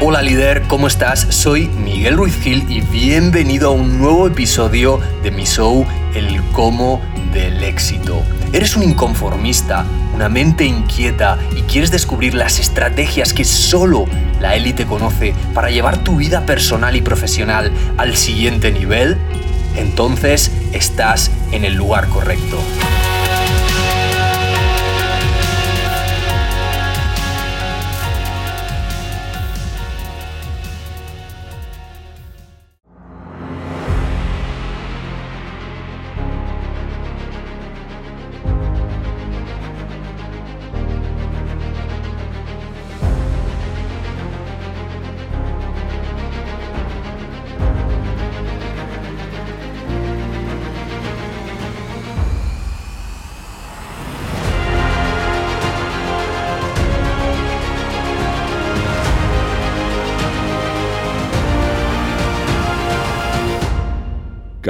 Hola líder, ¿cómo estás? Soy Miguel Ruiz Gil y bienvenido a un nuevo episodio de mi show El cómo del éxito. ¿Eres un inconformista, una mente inquieta y quieres descubrir las estrategias que solo la élite conoce para llevar tu vida personal y profesional al siguiente nivel? Entonces estás en el lugar correcto.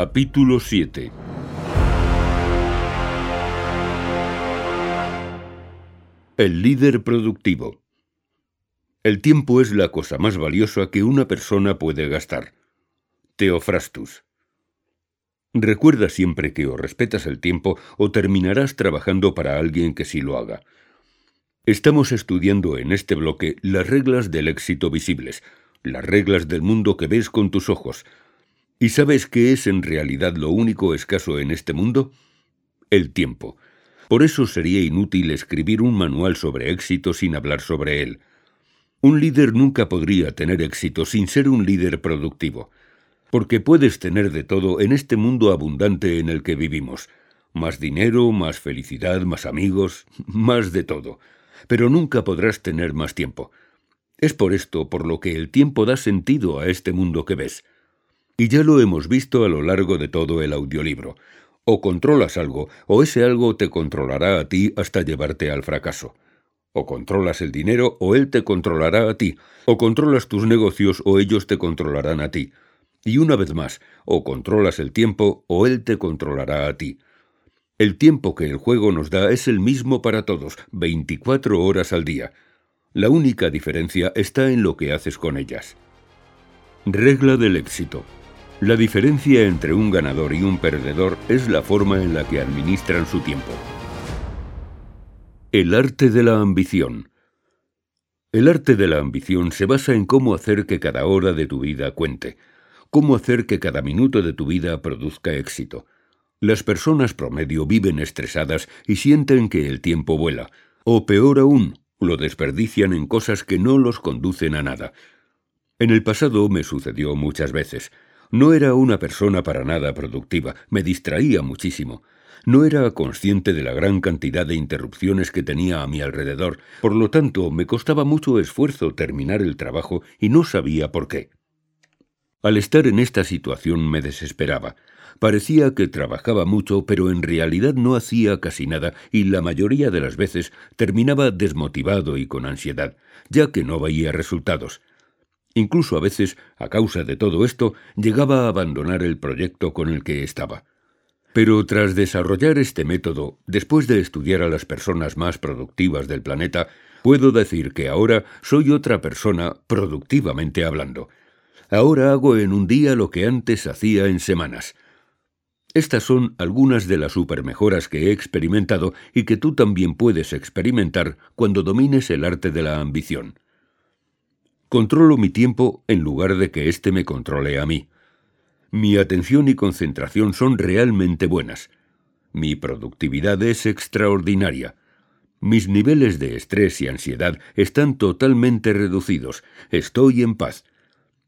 Capítulo 7 El líder productivo El tiempo es la cosa más valiosa que una persona puede gastar. Teofrastus Recuerda siempre que o respetas el tiempo o terminarás trabajando para alguien que sí lo haga. Estamos estudiando en este bloque las reglas del éxito visibles, las reglas del mundo que ves con tus ojos, ¿Y sabes qué es en realidad lo único escaso en este mundo? El tiempo. Por eso sería inútil escribir un manual sobre éxito sin hablar sobre él. Un líder nunca podría tener éxito sin ser un líder productivo, porque puedes tener de todo en este mundo abundante en el que vivimos. Más dinero, más felicidad, más amigos, más de todo. Pero nunca podrás tener más tiempo. Es por esto por lo que el tiempo da sentido a este mundo que ves. Y ya lo hemos visto a lo largo de todo el audiolibro. O controlas algo, o ese algo te controlará a ti hasta llevarte al fracaso. O controlas el dinero, o él te controlará a ti. O controlas tus negocios, o ellos te controlarán a ti. Y una vez más, o controlas el tiempo, o él te controlará a ti. El tiempo que el juego nos da es el mismo para todos, 24 horas al día. La única diferencia está en lo que haces con ellas. Regla del éxito. La diferencia entre un ganador y un perdedor es la forma en la que administran su tiempo. El arte de la ambición. El arte de la ambición se basa en cómo hacer que cada hora de tu vida cuente, cómo hacer que cada minuto de tu vida produzca éxito. Las personas promedio viven estresadas y sienten que el tiempo vuela, o peor aún, lo desperdician en cosas que no los conducen a nada. En el pasado me sucedió muchas veces. No era una persona para nada productiva, me distraía muchísimo. No era consciente de la gran cantidad de interrupciones que tenía a mi alrededor, por lo tanto me costaba mucho esfuerzo terminar el trabajo y no sabía por qué. Al estar en esta situación me desesperaba. Parecía que trabajaba mucho, pero en realidad no hacía casi nada y la mayoría de las veces terminaba desmotivado y con ansiedad, ya que no veía resultados. Incluso a veces, a causa de todo esto, llegaba a abandonar el proyecto con el que estaba. Pero tras desarrollar este método, después de estudiar a las personas más productivas del planeta, puedo decir que ahora soy otra persona productivamente hablando. Ahora hago en un día lo que antes hacía en semanas. Estas son algunas de las supermejoras que he experimentado y que tú también puedes experimentar cuando domines el arte de la ambición. Controlo mi tiempo en lugar de que éste me controle a mí. Mi atención y concentración son realmente buenas. Mi productividad es extraordinaria. Mis niveles de estrés y ansiedad están totalmente reducidos. Estoy en paz.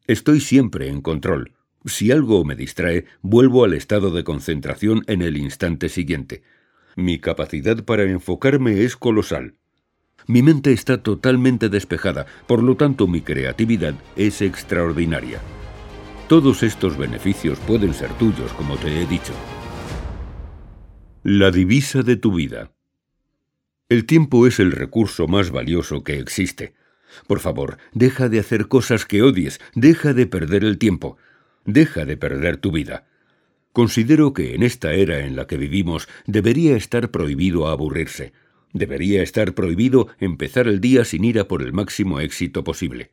Estoy siempre en control. Si algo me distrae, vuelvo al estado de concentración en el instante siguiente. Mi capacidad para enfocarme es colosal. Mi mente está totalmente despejada, por lo tanto mi creatividad es extraordinaria. Todos estos beneficios pueden ser tuyos, como te he dicho. La divisa de tu vida. El tiempo es el recurso más valioso que existe. Por favor, deja de hacer cosas que odies, deja de perder el tiempo, deja de perder tu vida. Considero que en esta era en la que vivimos debería estar prohibido aburrirse. Debería estar prohibido empezar el día sin ir a por el máximo éxito posible.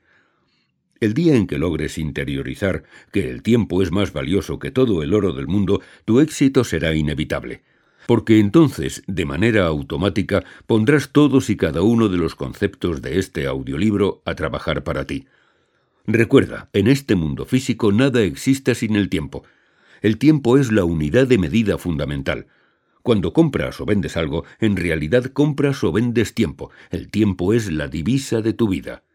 El día en que logres interiorizar que el tiempo es más valioso que todo el oro del mundo, tu éxito será inevitable. Porque entonces, de manera automática, pondrás todos y cada uno de los conceptos de este audiolibro a trabajar para ti. Recuerda, en este mundo físico nada existe sin el tiempo. El tiempo es la unidad de medida fundamental. Cuando compras o vendes algo, en realidad compras o vendes tiempo. El tiempo es la divisa de tu vida.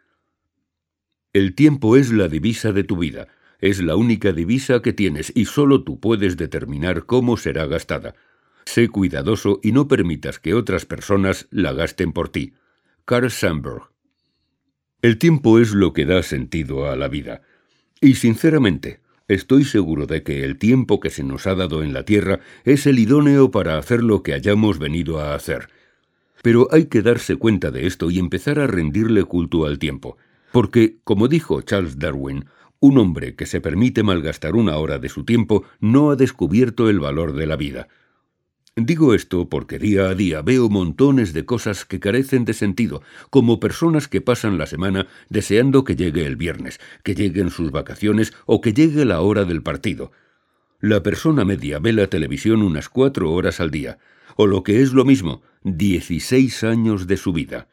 El tiempo es la divisa de tu vida. Es la única divisa que tienes y solo tú puedes determinar cómo será gastada. Sé cuidadoso y no permitas que otras personas la gasten por ti. Carl Sandburg el tiempo es lo que da sentido a la vida. Y sinceramente, estoy seguro de que el tiempo que se nos ha dado en la Tierra es el idóneo para hacer lo que hayamos venido a hacer. Pero hay que darse cuenta de esto y empezar a rendirle culto al tiempo. Porque, como dijo Charles Darwin, un hombre que se permite malgastar una hora de su tiempo no ha descubierto el valor de la vida. Digo esto porque día a día veo montones de cosas que carecen de sentido, como personas que pasan la semana deseando que llegue el viernes, que lleguen sus vacaciones o que llegue la hora del partido. La persona media ve la televisión unas cuatro horas al día, o lo que es lo mismo, dieciséis años de su vida.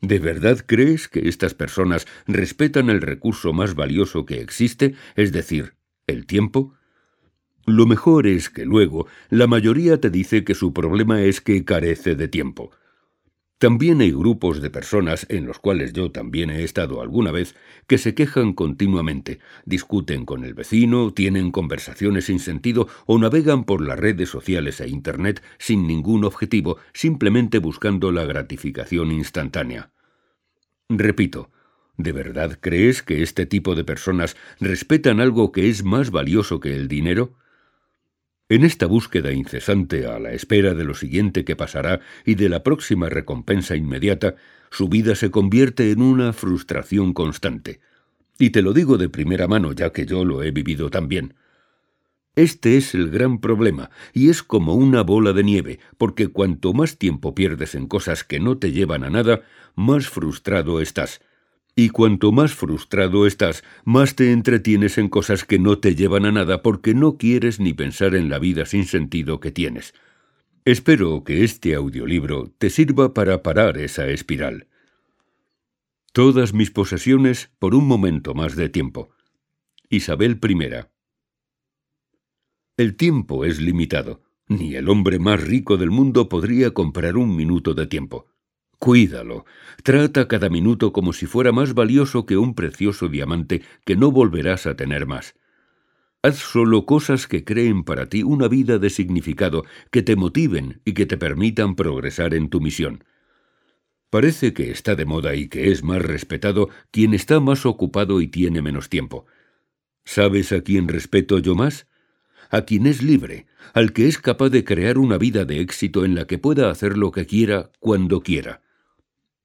¿De verdad crees que estas personas respetan el recurso más valioso que existe, es decir, el tiempo? Lo mejor es que luego la mayoría te dice que su problema es que carece de tiempo. También hay grupos de personas, en los cuales yo también he estado alguna vez, que se quejan continuamente, discuten con el vecino, tienen conversaciones sin sentido o navegan por las redes sociales e Internet sin ningún objetivo, simplemente buscando la gratificación instantánea. Repito, ¿de verdad crees que este tipo de personas respetan algo que es más valioso que el dinero? En esta búsqueda incesante a la espera de lo siguiente que pasará y de la próxima recompensa inmediata, su vida se convierte en una frustración constante. Y te lo digo de primera mano, ya que yo lo he vivido también. Este es el gran problema, y es como una bola de nieve, porque cuanto más tiempo pierdes en cosas que no te llevan a nada, más frustrado estás, y cuanto más frustrado estás, más te entretienes en cosas que no te llevan a nada porque no quieres ni pensar en la vida sin sentido que tienes. Espero que este audiolibro te sirva para parar esa espiral. Todas mis posesiones por un momento más de tiempo. Isabel I. El tiempo es limitado. Ni el hombre más rico del mundo podría comprar un minuto de tiempo. Cuídalo. Trata cada minuto como si fuera más valioso que un precioso diamante que no volverás a tener más. Haz solo cosas que creen para ti una vida de significado, que te motiven y que te permitan progresar en tu misión. Parece que está de moda y que es más respetado quien está más ocupado y tiene menos tiempo. ¿Sabes a quién respeto yo más? A quien es libre, al que es capaz de crear una vida de éxito en la que pueda hacer lo que quiera cuando quiera.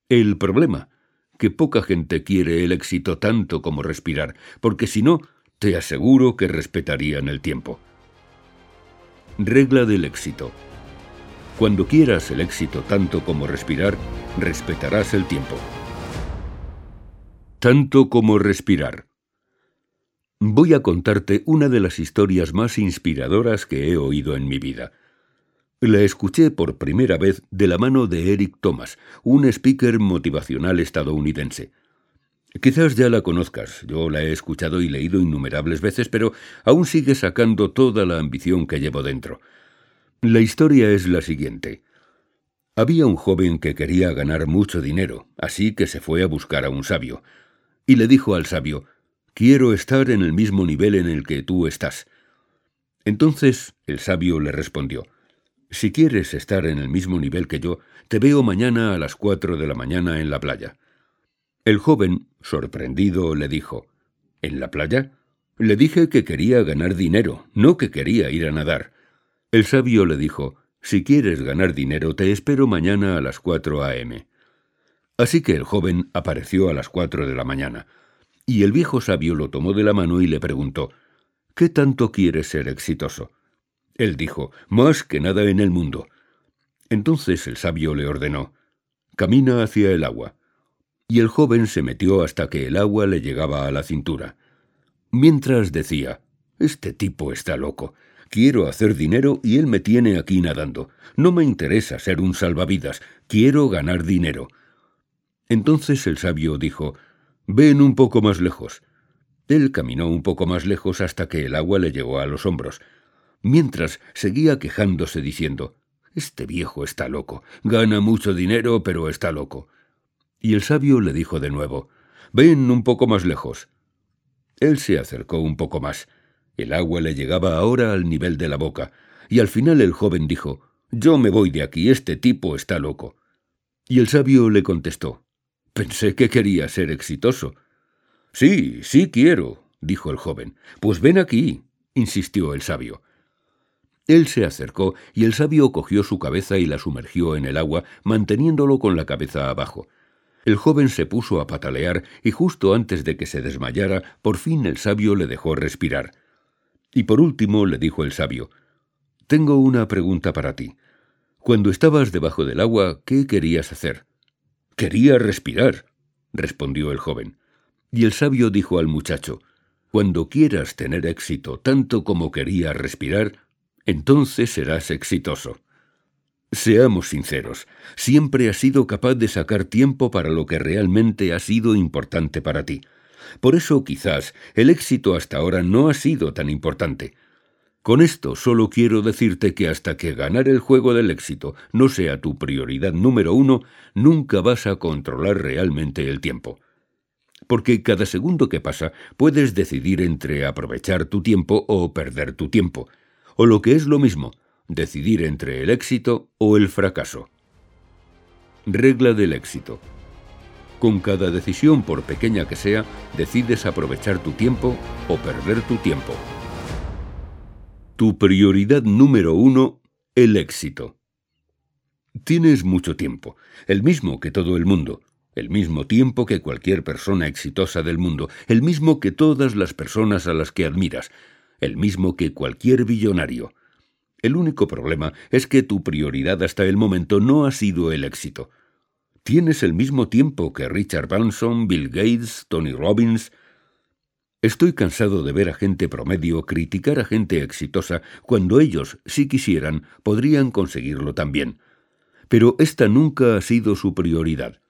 El problema, que poca gente quiere el éxito tanto como respirar, porque si no, te aseguro que respetarían el tiempo. Regla del éxito. Cuando quieras el éxito tanto como respirar, respetarás el tiempo. Tanto como respirar. Voy a contarte una de las historias más inspiradoras que he oído en mi vida. La escuché por primera vez de la mano de Eric Thomas, un speaker motivacional estadounidense. Quizás ya la conozcas, yo la he escuchado y leído innumerables veces, pero aún sigue sacando toda la ambición que llevo dentro. La historia es la siguiente. Había un joven que quería ganar mucho dinero, así que se fue a buscar a un sabio. Y le dijo al sabio, Quiero estar en el mismo nivel en el que tú estás. Entonces el sabio le respondió, si quieres estar en el mismo nivel que yo, te veo mañana a las cuatro de la mañana en la playa. El joven, sorprendido, le dijo, ¿En la playa? Le dije que quería ganar dinero, no que quería ir a nadar. El sabio le dijo, Si quieres ganar dinero, te espero mañana a las cuatro a.m. Así que el joven apareció a las cuatro de la mañana, y el viejo sabio lo tomó de la mano y le preguntó, ¿Qué tanto quieres ser exitoso? Él dijo, Más que nada en el mundo. Entonces el sabio le ordenó, Camina hacia el agua. Y el joven se metió hasta que el agua le llegaba a la cintura. Mientras decía, Este tipo está loco. Quiero hacer dinero y él me tiene aquí nadando. No me interesa ser un salvavidas. Quiero ganar dinero. Entonces el sabio dijo, Ven un poco más lejos. Él caminó un poco más lejos hasta que el agua le llegó a los hombros. Mientras seguía quejándose diciendo, Este viejo está loco. Gana mucho dinero, pero está loco. Y el sabio le dijo de nuevo, Ven un poco más lejos. Él se acercó un poco más. El agua le llegaba ahora al nivel de la boca, y al final el joven dijo, Yo me voy de aquí, este tipo está loco. Y el sabio le contestó, Pensé que quería ser exitoso. Sí, sí quiero, dijo el joven. Pues ven aquí, insistió el sabio. Él se acercó y el sabio cogió su cabeza y la sumergió en el agua, manteniéndolo con la cabeza abajo. El joven se puso a patalear y justo antes de que se desmayara, por fin el sabio le dejó respirar. Y por último le dijo el sabio, Tengo una pregunta para ti. Cuando estabas debajo del agua, ¿qué querías hacer? Quería respirar, respondió el joven. Y el sabio dijo al muchacho, Cuando quieras tener éxito tanto como quería respirar, entonces serás exitoso. Seamos sinceros, siempre has sido capaz de sacar tiempo para lo que realmente ha sido importante para ti. Por eso quizás el éxito hasta ahora no ha sido tan importante. Con esto solo quiero decirte que hasta que ganar el juego del éxito no sea tu prioridad número uno, nunca vas a controlar realmente el tiempo. Porque cada segundo que pasa puedes decidir entre aprovechar tu tiempo o perder tu tiempo. O lo que es lo mismo, decidir entre el éxito o el fracaso. Regla del éxito. Con cada decisión, por pequeña que sea, decides aprovechar tu tiempo o perder tu tiempo. Tu prioridad número uno, el éxito. Tienes mucho tiempo, el mismo que todo el mundo, el mismo tiempo que cualquier persona exitosa del mundo, el mismo que todas las personas a las que admiras, el mismo que cualquier billonario. El único problema es que tu prioridad hasta el momento no ha sido el éxito. Tienes el mismo tiempo que Richard Branson, Bill Gates, Tony Robbins, Estoy cansado de ver a gente promedio criticar a gente exitosa cuando ellos, si quisieran, podrían conseguirlo también. Pero esta nunca ha sido su prioridad.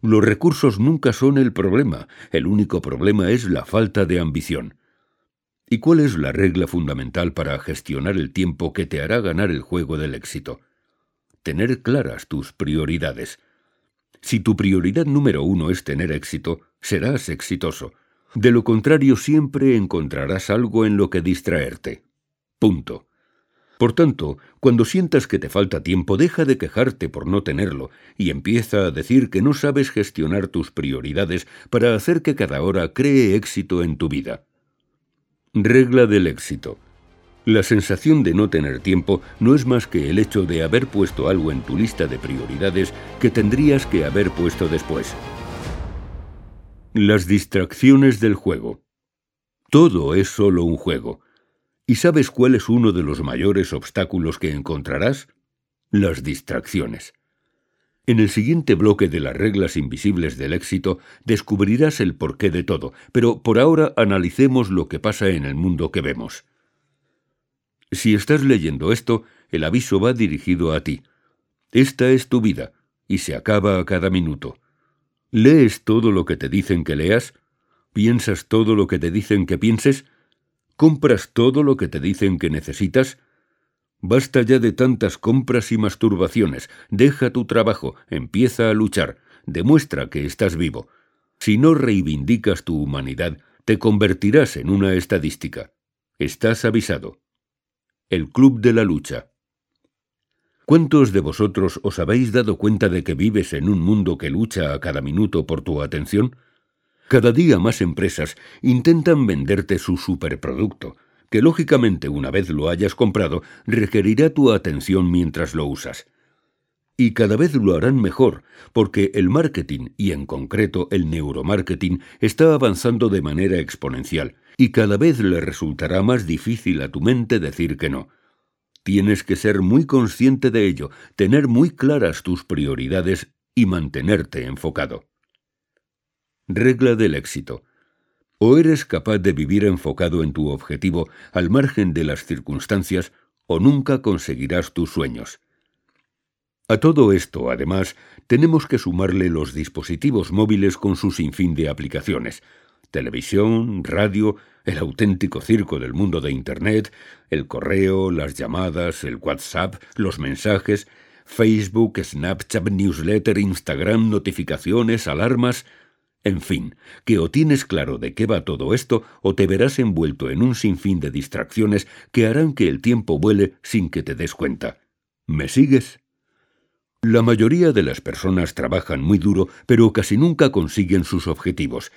Los recursos nunca son el problema, el único problema es la falta de ambición. ¿Y cuál es la regla fundamental para gestionar el tiempo que te hará ganar el juego del éxito? Tener claras tus prioridades. Si tu prioridad número uno es tener éxito, serás exitoso. De lo contrario siempre encontrarás algo en lo que distraerte. Punto. Por tanto, cuando sientas que te falta tiempo, deja de quejarte por no tenerlo y empieza a decir que no sabes gestionar tus prioridades para hacer que cada hora cree éxito en tu vida. Regla del éxito. La sensación de no tener tiempo no es más que el hecho de haber puesto algo en tu lista de prioridades que tendrías que haber puesto después. Las distracciones del juego. Todo es solo un juego. ¿Y sabes cuál es uno de los mayores obstáculos que encontrarás? Las distracciones. En el siguiente bloque de las reglas invisibles del éxito descubrirás el porqué de todo, pero por ahora analicemos lo que pasa en el mundo que vemos. Si estás leyendo esto, el aviso va dirigido a ti. Esta es tu vida, y se acaba a cada minuto. ¿Lees todo lo que te dicen que leas? ¿Piensas todo lo que te dicen que pienses? ¿Compras todo lo que te dicen que necesitas? Basta ya de tantas compras y masturbaciones. Deja tu trabajo, empieza a luchar, demuestra que estás vivo. Si no reivindicas tu humanidad, te convertirás en una estadística. Estás avisado. El Club de la Lucha. ¿Cuántos de vosotros os habéis dado cuenta de que vives en un mundo que lucha a cada minuto por tu atención? Cada día más empresas intentan venderte su superproducto, que lógicamente una vez lo hayas comprado requerirá tu atención mientras lo usas. Y cada vez lo harán mejor, porque el marketing, y en concreto el neuromarketing, está avanzando de manera exponencial, y cada vez le resultará más difícil a tu mente decir que no. Tienes que ser muy consciente de ello, tener muy claras tus prioridades y mantenerte enfocado. Regla del éxito. O eres capaz de vivir enfocado en tu objetivo al margen de las circunstancias, o nunca conseguirás tus sueños. A todo esto, además, tenemos que sumarle los dispositivos móviles con su sinfín de aplicaciones. Televisión, radio, el auténtico circo del mundo de Internet, el correo, las llamadas, el WhatsApp, los mensajes, Facebook, Snapchat, newsletter, Instagram, notificaciones, alarmas, en fin, que o tienes claro de qué va todo esto o te verás envuelto en un sinfín de distracciones que harán que el tiempo vuele sin que te des cuenta. ¿Me sigues? La mayoría de las personas trabajan muy duro, pero casi nunca consiguen sus objetivos.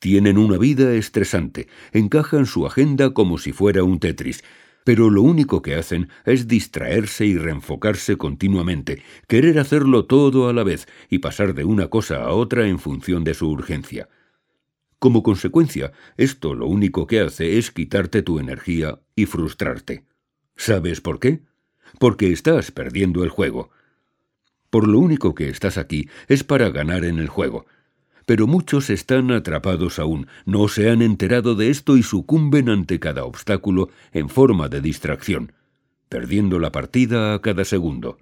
Tienen una vida estresante, encajan su agenda como si fuera un Tetris, pero lo único que hacen es distraerse y reenfocarse continuamente, querer hacerlo todo a la vez y pasar de una cosa a otra en función de su urgencia. Como consecuencia, esto lo único que hace es quitarte tu energía y frustrarte. ¿Sabes por qué? Porque estás perdiendo el juego. Por lo único que estás aquí es para ganar en el juego, pero muchos están atrapados aún, no se han enterado de esto y sucumben ante cada obstáculo en forma de distracción, perdiendo la partida a cada segundo.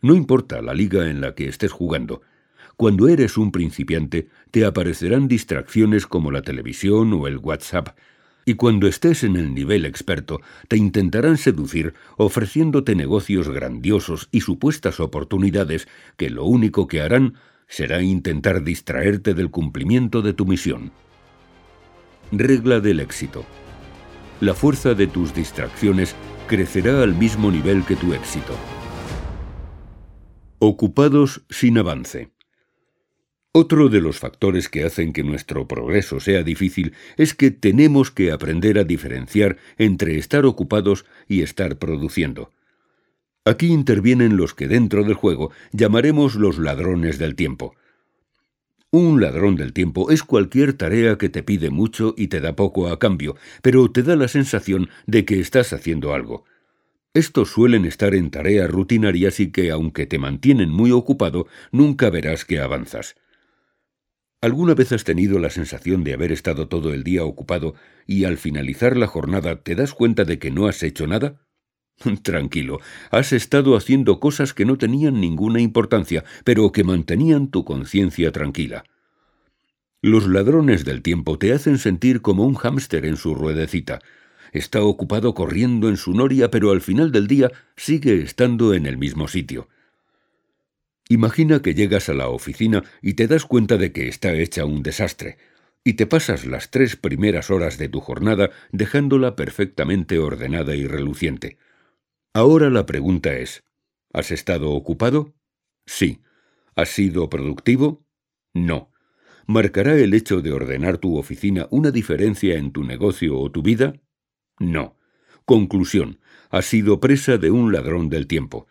No importa la liga en la que estés jugando, cuando eres un principiante te aparecerán distracciones como la televisión o el WhatsApp, y cuando estés en el nivel experto te intentarán seducir ofreciéndote negocios grandiosos y supuestas oportunidades que lo único que harán será intentar distraerte del cumplimiento de tu misión. Regla del éxito. La fuerza de tus distracciones crecerá al mismo nivel que tu éxito. Ocupados sin avance. Otro de los factores que hacen que nuestro progreso sea difícil es que tenemos que aprender a diferenciar entre estar ocupados y estar produciendo. Aquí intervienen los que dentro del juego llamaremos los ladrones del tiempo. Un ladrón del tiempo es cualquier tarea que te pide mucho y te da poco a cambio, pero te da la sensación de que estás haciendo algo. Estos suelen estar en tareas rutinarias y que, aunque te mantienen muy ocupado, nunca verás que avanzas. ¿Alguna vez has tenido la sensación de haber estado todo el día ocupado y al finalizar la jornada te das cuenta de que no has hecho nada? Tranquilo, has estado haciendo cosas que no tenían ninguna importancia, pero que mantenían tu conciencia tranquila. Los ladrones del tiempo te hacen sentir como un hámster en su ruedecita. Está ocupado corriendo en su noria, pero al final del día sigue estando en el mismo sitio. Imagina que llegas a la oficina y te das cuenta de que está hecha un desastre, y te pasas las tres primeras horas de tu jornada dejándola perfectamente ordenada y reluciente. Ahora la pregunta es, ¿has estado ocupado? Sí. ¿Has sido productivo? No. ¿Marcará el hecho de ordenar tu oficina una diferencia en tu negocio o tu vida? No. Conclusión. Has sido presa de un ladrón del tiempo.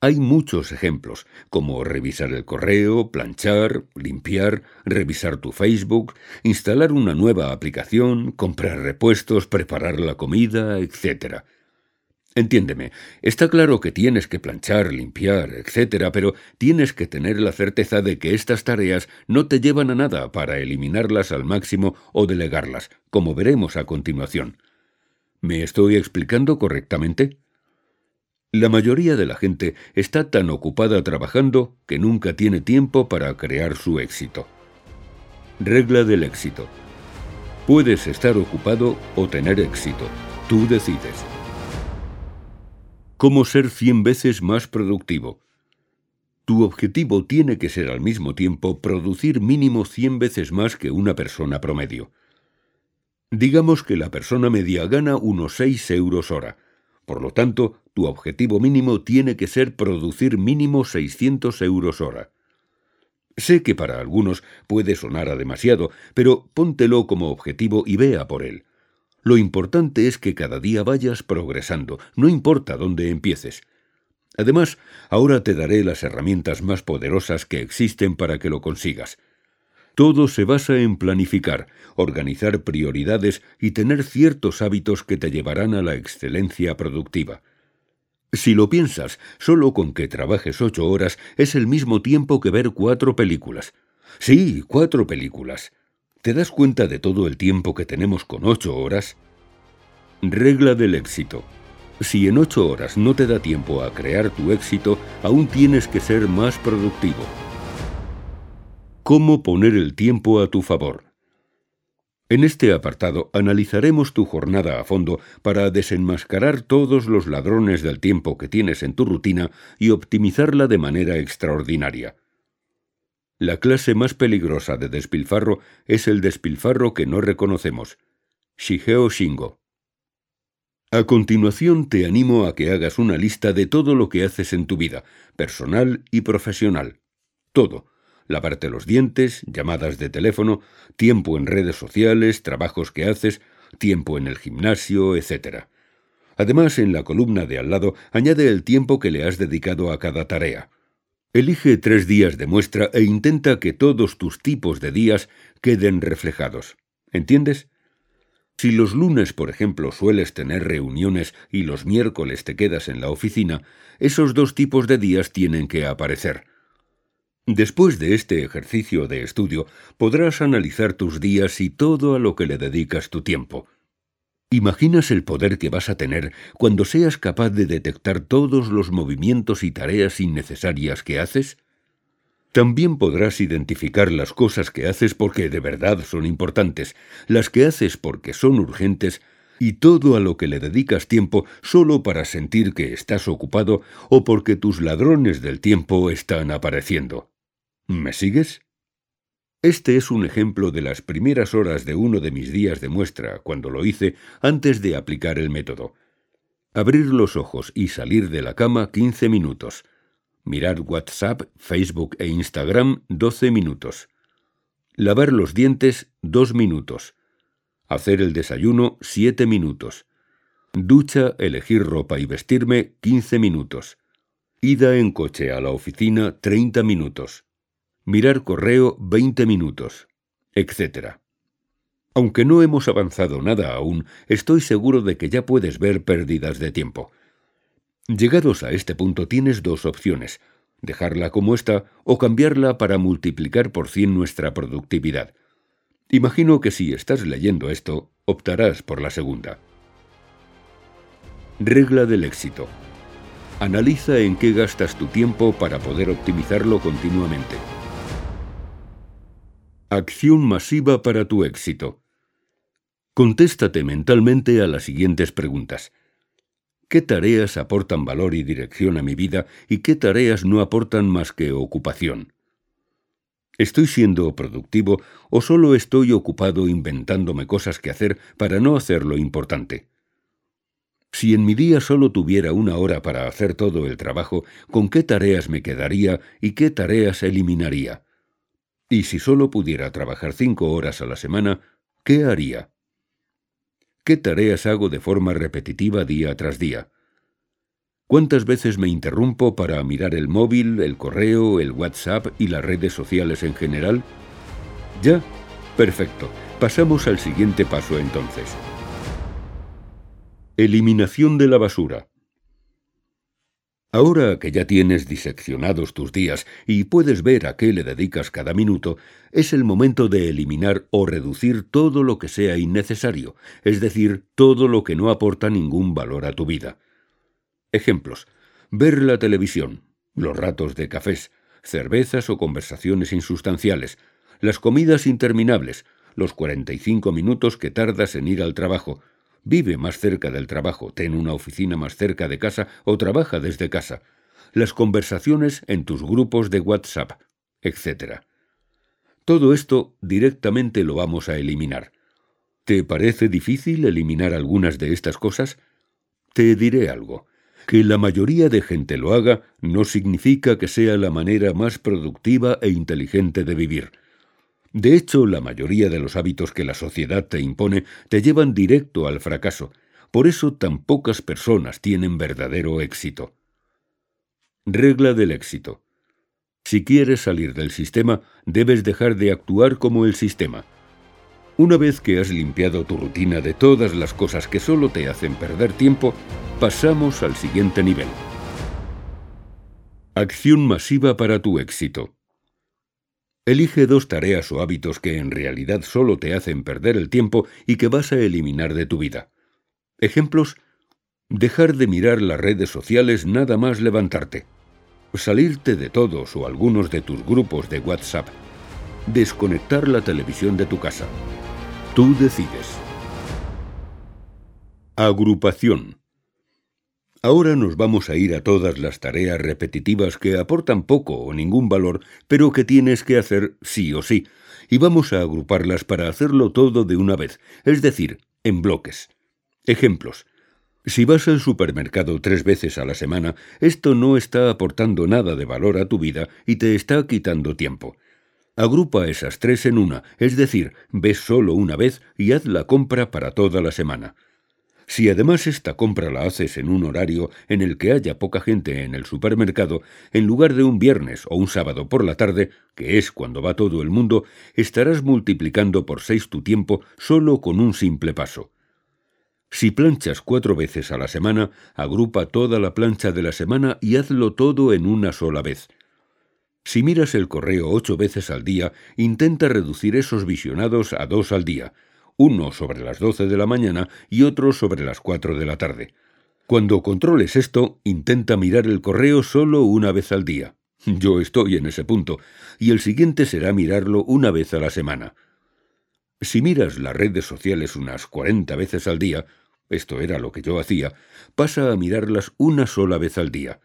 Hay muchos ejemplos, como revisar el correo, planchar, limpiar, revisar tu Facebook, instalar una nueva aplicación, comprar repuestos, preparar la comida, etc. Entiéndeme, está claro que tienes que planchar, limpiar, etcétera, pero tienes que tener la certeza de que estas tareas no te llevan a nada para eliminarlas al máximo o delegarlas, como veremos a continuación. ¿Me estoy explicando correctamente? La mayoría de la gente está tan ocupada trabajando que nunca tiene tiempo para crear su éxito. Regla del éxito. Puedes estar ocupado o tener éxito. Tú decides. ¿Cómo ser cien veces más productivo? Tu objetivo tiene que ser al mismo tiempo producir mínimo cien veces más que una persona promedio. Digamos que la persona media gana unos 6 euros hora. Por lo tanto, tu objetivo mínimo tiene que ser producir mínimo 600 euros hora. Sé que para algunos puede sonar a demasiado, pero póntelo como objetivo y vea por él. Lo importante es que cada día vayas progresando, no importa dónde empieces. Además, ahora te daré las herramientas más poderosas que existen para que lo consigas. Todo se basa en planificar, organizar prioridades y tener ciertos hábitos que te llevarán a la excelencia productiva. Si lo piensas, solo con que trabajes ocho horas es el mismo tiempo que ver cuatro películas. Sí, cuatro películas. ¿Te das cuenta de todo el tiempo que tenemos con ocho horas? Regla del éxito. Si en ocho horas no te da tiempo a crear tu éxito, aún tienes que ser más productivo. ¿Cómo poner el tiempo a tu favor? En este apartado analizaremos tu jornada a fondo para desenmascarar todos los ladrones del tiempo que tienes en tu rutina y optimizarla de manera extraordinaria. La clase más peligrosa de despilfarro es el despilfarro que no reconocemos. Shigeo Shingo. A continuación te animo a que hagas una lista de todo lo que haces en tu vida, personal y profesional. Todo. Lavarte los dientes, llamadas de teléfono, tiempo en redes sociales, trabajos que haces, tiempo en el gimnasio, etc. Además, en la columna de al lado, añade el tiempo que le has dedicado a cada tarea. Elige tres días de muestra e intenta que todos tus tipos de días queden reflejados. ¿Entiendes? Si los lunes, por ejemplo, sueles tener reuniones y los miércoles te quedas en la oficina, esos dos tipos de días tienen que aparecer. Después de este ejercicio de estudio, podrás analizar tus días y todo a lo que le dedicas tu tiempo. ¿Imaginas el poder que vas a tener cuando seas capaz de detectar todos los movimientos y tareas innecesarias que haces? También podrás identificar las cosas que haces porque de verdad son importantes, las que haces porque son urgentes y todo a lo que le dedicas tiempo solo para sentir que estás ocupado o porque tus ladrones del tiempo están apareciendo. ¿Me sigues? Este es un ejemplo de las primeras horas de uno de mis días de muestra, cuando lo hice antes de aplicar el método. Abrir los ojos y salir de la cama 15 minutos. Mirar WhatsApp, Facebook e Instagram 12 minutos. Lavar los dientes 2 minutos. Hacer el desayuno 7 minutos. Ducha, elegir ropa y vestirme 15 minutos. Ida en coche a la oficina 30 minutos mirar correo 20 minutos, etc. Aunque no hemos avanzado nada aún, estoy seguro de que ya puedes ver pérdidas de tiempo. Llegados a este punto tienes dos opciones, dejarla como está o cambiarla para multiplicar por cien nuestra productividad. Imagino que si estás leyendo esto, optarás por la segunda. Regla del éxito. Analiza en qué gastas tu tiempo para poder optimizarlo continuamente. Acción masiva para tu éxito. Contéstate mentalmente a las siguientes preguntas. ¿Qué tareas aportan valor y dirección a mi vida y qué tareas no aportan más que ocupación? ¿Estoy siendo productivo o solo estoy ocupado inventándome cosas que hacer para no hacer lo importante? Si en mi día solo tuviera una hora para hacer todo el trabajo, ¿con qué tareas me quedaría y qué tareas eliminaría? Y si solo pudiera trabajar cinco horas a la semana, ¿qué haría? ¿Qué tareas hago de forma repetitiva día tras día? ¿Cuántas veces me interrumpo para mirar el móvil, el correo, el WhatsApp y las redes sociales en general? ¿Ya? Perfecto. Pasamos al siguiente paso entonces. Eliminación de la basura. Ahora que ya tienes diseccionados tus días y puedes ver a qué le dedicas cada minuto, es el momento de eliminar o reducir todo lo que sea innecesario, es decir, todo lo que no aporta ningún valor a tu vida. Ejemplos. Ver la televisión, los ratos de cafés, cervezas o conversaciones insustanciales, las comidas interminables, los 45 minutos que tardas en ir al trabajo, Vive más cerca del trabajo, ten una oficina más cerca de casa o trabaja desde casa. Las conversaciones en tus grupos de WhatsApp, etc. Todo esto directamente lo vamos a eliminar. ¿Te parece difícil eliminar algunas de estas cosas? Te diré algo. Que la mayoría de gente lo haga no significa que sea la manera más productiva e inteligente de vivir. De hecho, la mayoría de los hábitos que la sociedad te impone te llevan directo al fracaso. Por eso tan pocas personas tienen verdadero éxito. Regla del éxito. Si quieres salir del sistema, debes dejar de actuar como el sistema. Una vez que has limpiado tu rutina de todas las cosas que solo te hacen perder tiempo, pasamos al siguiente nivel. Acción masiva para tu éxito. Elige dos tareas o hábitos que en realidad solo te hacen perder el tiempo y que vas a eliminar de tu vida. Ejemplos. Dejar de mirar las redes sociales nada más levantarte. Salirte de todos o algunos de tus grupos de WhatsApp. Desconectar la televisión de tu casa. Tú decides. Agrupación. Ahora nos vamos a ir a todas las tareas repetitivas que aportan poco o ningún valor, pero que tienes que hacer sí o sí, y vamos a agruparlas para hacerlo todo de una vez, es decir, en bloques. Ejemplos. Si vas al supermercado tres veces a la semana, esto no está aportando nada de valor a tu vida y te está quitando tiempo. Agrupa esas tres en una, es decir, ves solo una vez y haz la compra para toda la semana. Si además esta compra la haces en un horario en el que haya poca gente en el supermercado, en lugar de un viernes o un sábado por la tarde, que es cuando va todo el mundo, estarás multiplicando por seis tu tiempo solo con un simple paso. Si planchas cuatro veces a la semana, agrupa toda la plancha de la semana y hazlo todo en una sola vez. Si miras el correo ocho veces al día, intenta reducir esos visionados a dos al día, uno sobre las doce de la mañana y otro sobre las cuatro de la tarde. Cuando controles esto, intenta mirar el correo solo una vez al día. Yo estoy en ese punto, y el siguiente será mirarlo una vez a la semana. Si miras las redes sociales unas cuarenta veces al día, esto era lo que yo hacía, pasa a mirarlas una sola vez al día.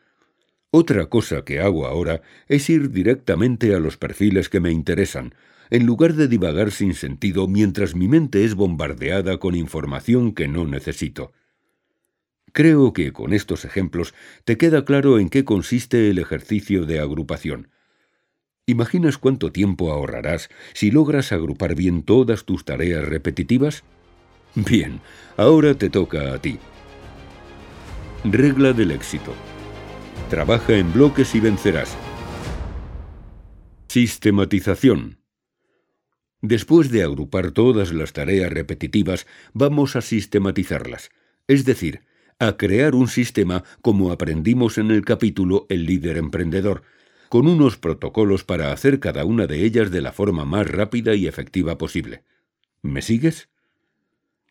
Otra cosa que hago ahora es ir directamente a los perfiles que me interesan, en lugar de divagar sin sentido mientras mi mente es bombardeada con información que no necesito. Creo que con estos ejemplos te queda claro en qué consiste el ejercicio de agrupación. ¿Imaginas cuánto tiempo ahorrarás si logras agrupar bien todas tus tareas repetitivas? Bien, ahora te toca a ti. Regla del éxito. Trabaja en bloques y vencerás. Sistematización. Después de agrupar todas las tareas repetitivas, vamos a sistematizarlas, es decir, a crear un sistema como aprendimos en el capítulo El líder emprendedor, con unos protocolos para hacer cada una de ellas de la forma más rápida y efectiva posible. ¿Me sigues?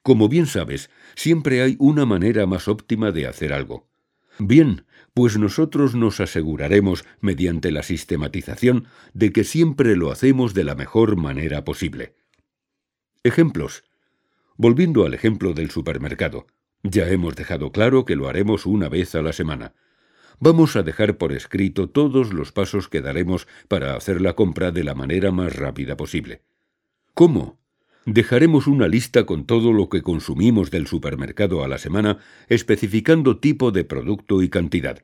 Como bien sabes, siempre hay una manera más óptima de hacer algo. Bien, pues nosotros nos aseguraremos, mediante la sistematización, de que siempre lo hacemos de la mejor manera posible. Ejemplos. Volviendo al ejemplo del supermercado, ya hemos dejado claro que lo haremos una vez a la semana. Vamos a dejar por escrito todos los pasos que daremos para hacer la compra de la manera más rápida posible. ¿Cómo? Dejaremos una lista con todo lo que consumimos del supermercado a la semana, especificando tipo de producto y cantidad.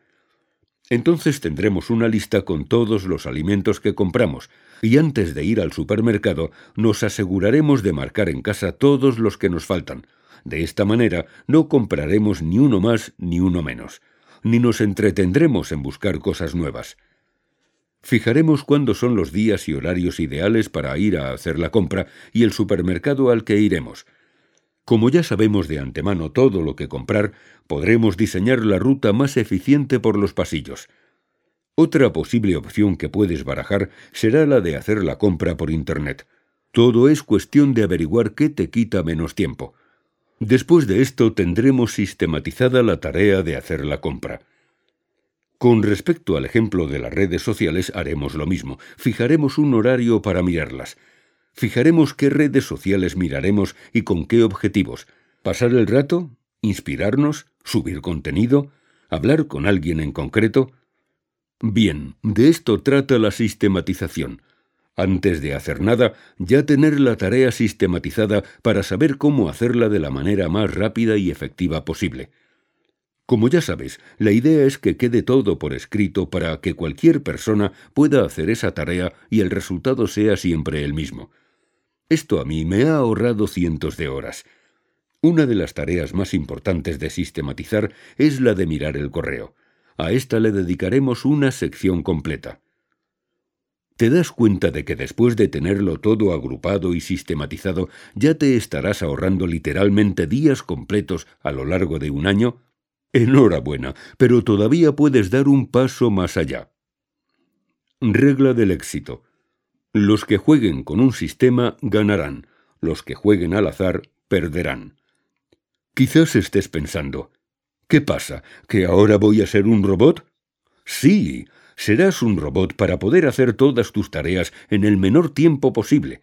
Entonces tendremos una lista con todos los alimentos que compramos, y antes de ir al supermercado nos aseguraremos de marcar en casa todos los que nos faltan. De esta manera no compraremos ni uno más ni uno menos, ni nos entretendremos en buscar cosas nuevas. Fijaremos cuándo son los días y horarios ideales para ir a hacer la compra y el supermercado al que iremos. Como ya sabemos de antemano todo lo que comprar, podremos diseñar la ruta más eficiente por los pasillos. Otra posible opción que puedes barajar será la de hacer la compra por Internet. Todo es cuestión de averiguar qué te quita menos tiempo. Después de esto tendremos sistematizada la tarea de hacer la compra. Con respecto al ejemplo de las redes sociales haremos lo mismo. Fijaremos un horario para mirarlas. Fijaremos qué redes sociales miraremos y con qué objetivos. ¿Pasar el rato? ¿Inspirarnos? ¿Subir contenido? ¿Hablar con alguien en concreto? Bien, de esto trata la sistematización. Antes de hacer nada, ya tener la tarea sistematizada para saber cómo hacerla de la manera más rápida y efectiva posible. Como ya sabes, la idea es que quede todo por escrito para que cualquier persona pueda hacer esa tarea y el resultado sea siempre el mismo. Esto a mí me ha ahorrado cientos de horas. Una de las tareas más importantes de sistematizar es la de mirar el correo. A esta le dedicaremos una sección completa. ¿Te das cuenta de que después de tenerlo todo agrupado y sistematizado ya te estarás ahorrando literalmente días completos a lo largo de un año? Enhorabuena, pero todavía puedes dar un paso más allá. Regla del éxito. Los que jueguen con un sistema ganarán, los que jueguen al azar perderán. Quizás estés pensando, ¿qué pasa? ¿Que ahora voy a ser un robot? Sí, serás un robot para poder hacer todas tus tareas en el menor tiempo posible,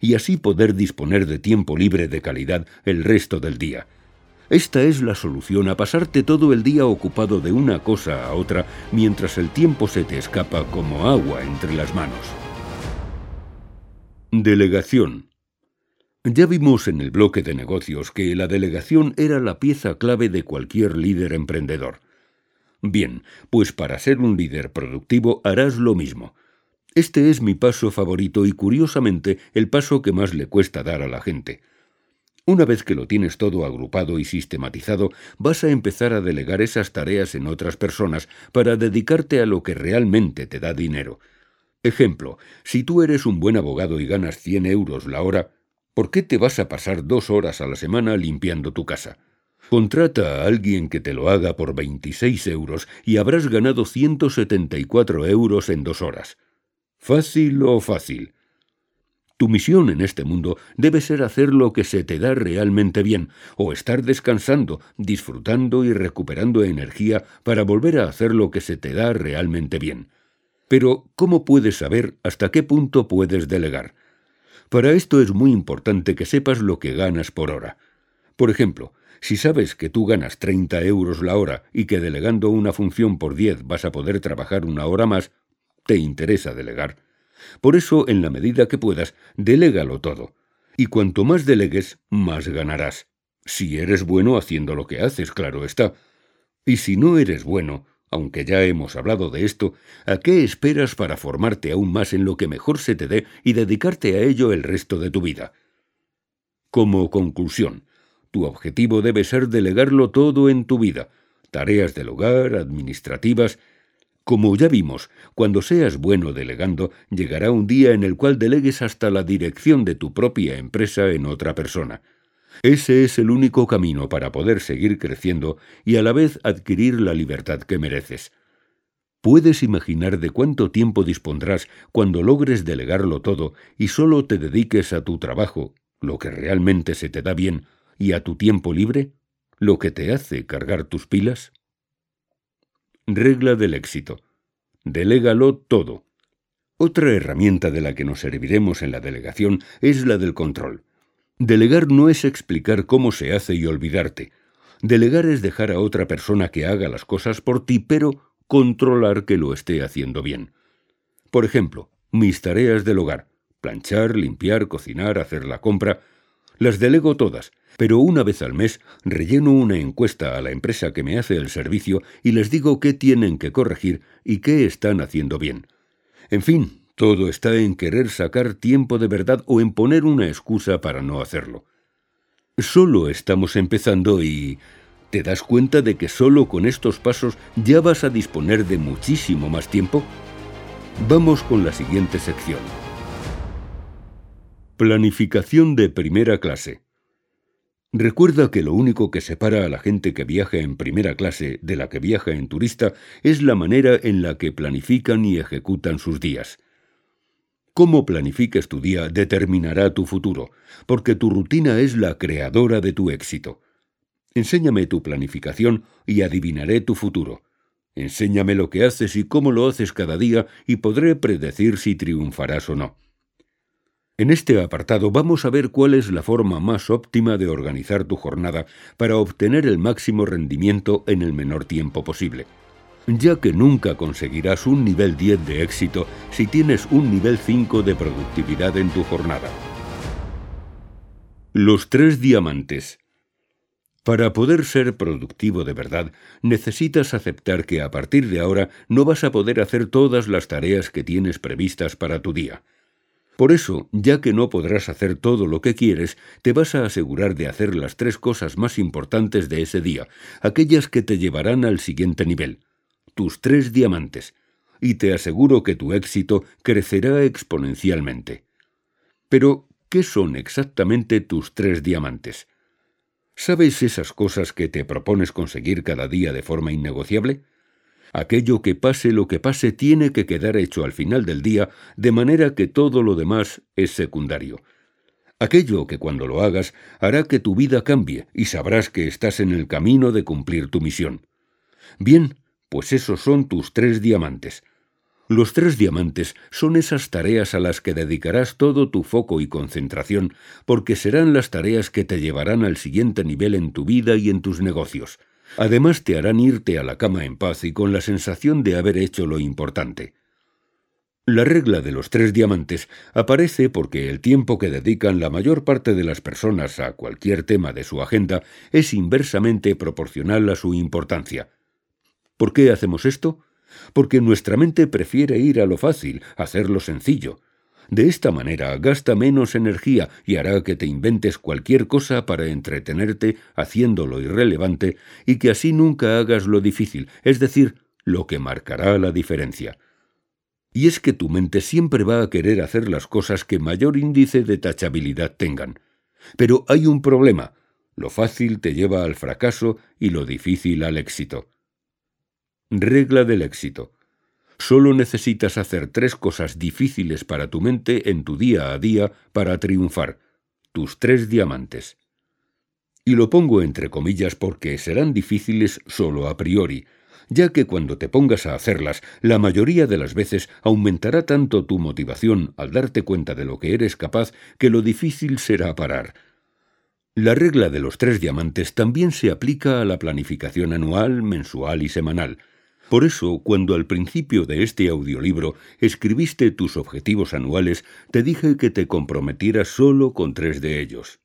y así poder disponer de tiempo libre de calidad el resto del día. Esta es la solución a pasarte todo el día ocupado de una cosa a otra mientras el tiempo se te escapa como agua entre las manos. Delegación. Ya vimos en el bloque de negocios que la delegación era la pieza clave de cualquier líder emprendedor. Bien, pues para ser un líder productivo harás lo mismo. Este es mi paso favorito y curiosamente el paso que más le cuesta dar a la gente. Una vez que lo tienes todo agrupado y sistematizado, vas a empezar a delegar esas tareas en otras personas para dedicarte a lo que realmente te da dinero. Ejemplo, si tú eres un buen abogado y ganas 100 euros la hora, ¿por qué te vas a pasar dos horas a la semana limpiando tu casa? Contrata a alguien que te lo haga por 26 euros y habrás ganado 174 euros en dos horas. ¿Fácil o fácil? Tu misión en este mundo debe ser hacer lo que se te da realmente bien, o estar descansando, disfrutando y recuperando energía para volver a hacer lo que se te da realmente bien. Pero, ¿cómo puedes saber hasta qué punto puedes delegar? Para esto es muy importante que sepas lo que ganas por hora. Por ejemplo, si sabes que tú ganas 30 euros la hora y que delegando una función por 10 vas a poder trabajar una hora más, te interesa delegar. Por eso, en la medida que puedas, delégalo todo. Y cuanto más delegues, más ganarás. Si eres bueno haciendo lo que haces, claro está. Y si no eres bueno, aunque ya hemos hablado de esto, ¿a qué esperas para formarte aún más en lo que mejor se te dé y dedicarte a ello el resto de tu vida? Como conclusión, tu objetivo debe ser delegarlo todo en tu vida, tareas del hogar, administrativas. Como ya vimos, cuando seas bueno delegando, llegará un día en el cual delegues hasta la dirección de tu propia empresa en otra persona. Ese es el único camino para poder seguir creciendo y a la vez adquirir la libertad que mereces. ¿Puedes imaginar de cuánto tiempo dispondrás cuando logres delegarlo todo y solo te dediques a tu trabajo, lo que realmente se te da bien, y a tu tiempo libre, lo que te hace cargar tus pilas? Regla del éxito. Delégalo todo. Otra herramienta de la que nos serviremos en la delegación es la del control. Delegar no es explicar cómo se hace y olvidarte. Delegar es dejar a otra persona que haga las cosas por ti, pero controlar que lo esté haciendo bien. Por ejemplo, mis tareas del hogar, planchar, limpiar, cocinar, hacer la compra, las delego todas, pero una vez al mes relleno una encuesta a la empresa que me hace el servicio y les digo qué tienen que corregir y qué están haciendo bien. En fin, todo está en querer sacar tiempo de verdad o en poner una excusa para no hacerlo. Solo estamos empezando y... ¿Te das cuenta de que solo con estos pasos ya vas a disponer de muchísimo más tiempo? Vamos con la siguiente sección. Planificación de primera clase. Recuerda que lo único que separa a la gente que viaja en primera clase de la que viaja en turista es la manera en la que planifican y ejecutan sus días. Cómo planifiques tu día determinará tu futuro, porque tu rutina es la creadora de tu éxito. Enséñame tu planificación y adivinaré tu futuro. Enséñame lo que haces y cómo lo haces cada día y podré predecir si triunfarás o no. En este apartado vamos a ver cuál es la forma más óptima de organizar tu jornada para obtener el máximo rendimiento en el menor tiempo posible ya que nunca conseguirás un nivel 10 de éxito si tienes un nivel 5 de productividad en tu jornada. Los tres diamantes. Para poder ser productivo de verdad, necesitas aceptar que a partir de ahora no vas a poder hacer todas las tareas que tienes previstas para tu día. Por eso, ya que no podrás hacer todo lo que quieres, te vas a asegurar de hacer las tres cosas más importantes de ese día, aquellas que te llevarán al siguiente nivel tus tres diamantes, y te aseguro que tu éxito crecerá exponencialmente. Pero, ¿qué son exactamente tus tres diamantes? ¿Sabes esas cosas que te propones conseguir cada día de forma innegociable? Aquello que pase lo que pase tiene que quedar hecho al final del día, de manera que todo lo demás es secundario. Aquello que cuando lo hagas hará que tu vida cambie y sabrás que estás en el camino de cumplir tu misión. Bien, pues esos son tus tres diamantes. Los tres diamantes son esas tareas a las que dedicarás todo tu foco y concentración, porque serán las tareas que te llevarán al siguiente nivel en tu vida y en tus negocios. Además te harán irte a la cama en paz y con la sensación de haber hecho lo importante. La regla de los tres diamantes aparece porque el tiempo que dedican la mayor parte de las personas a cualquier tema de su agenda es inversamente proporcional a su importancia. ¿Por qué hacemos esto? Porque nuestra mente prefiere ir a lo fácil, hacerlo sencillo. De esta manera gasta menos energía y hará que te inventes cualquier cosa para entretenerte haciéndolo irrelevante y que así nunca hagas lo difícil, es decir, lo que marcará la diferencia. Y es que tu mente siempre va a querer hacer las cosas que mayor índice de tachabilidad tengan. Pero hay un problema. Lo fácil te lleva al fracaso y lo difícil al éxito. Regla del éxito. Solo necesitas hacer tres cosas difíciles para tu mente en tu día a día para triunfar. Tus tres diamantes. Y lo pongo entre comillas porque serán difíciles solo a priori, ya que cuando te pongas a hacerlas, la mayoría de las veces aumentará tanto tu motivación al darte cuenta de lo que eres capaz que lo difícil será parar. La regla de los tres diamantes también se aplica a la planificación anual, mensual y semanal. Por eso, cuando al principio de este audiolibro escribiste tus objetivos anuales, te dije que te comprometieras solo con tres de ellos.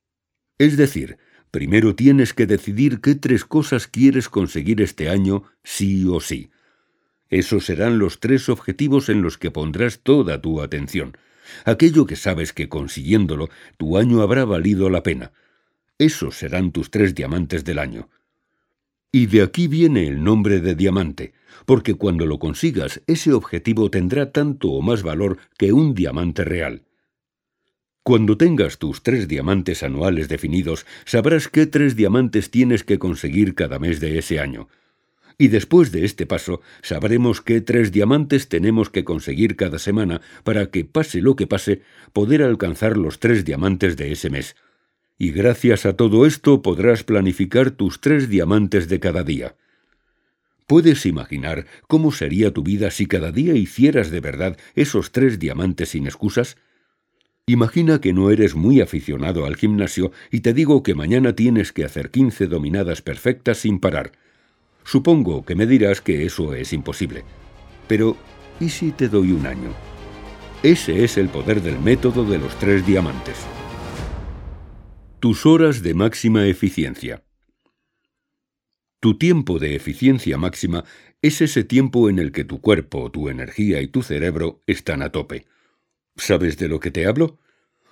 Es decir, primero tienes que decidir qué tres cosas quieres conseguir este año sí o sí. Esos serán los tres objetivos en los que pondrás toda tu atención. Aquello que sabes que consiguiéndolo tu año habrá valido la pena. Esos serán tus tres diamantes del año. Y de aquí viene el nombre de diamante, porque cuando lo consigas ese objetivo tendrá tanto o más valor que un diamante real. Cuando tengas tus tres diamantes anuales definidos, sabrás qué tres diamantes tienes que conseguir cada mes de ese año. Y después de este paso, sabremos qué tres diamantes tenemos que conseguir cada semana para que, pase lo que pase, poder alcanzar los tres diamantes de ese mes. Y gracias a todo esto podrás planificar tus tres diamantes de cada día. ¿Puedes imaginar cómo sería tu vida si cada día hicieras de verdad esos tres diamantes sin excusas? Imagina que no eres muy aficionado al gimnasio y te digo que mañana tienes que hacer quince dominadas perfectas sin parar. Supongo que me dirás que eso es imposible. Pero, ¿y si te doy un año? Ese es el poder del método de los tres diamantes. Tus horas de máxima eficiencia. Tu tiempo de eficiencia máxima es ese tiempo en el que tu cuerpo, tu energía y tu cerebro están a tope. ¿Sabes de lo que te hablo?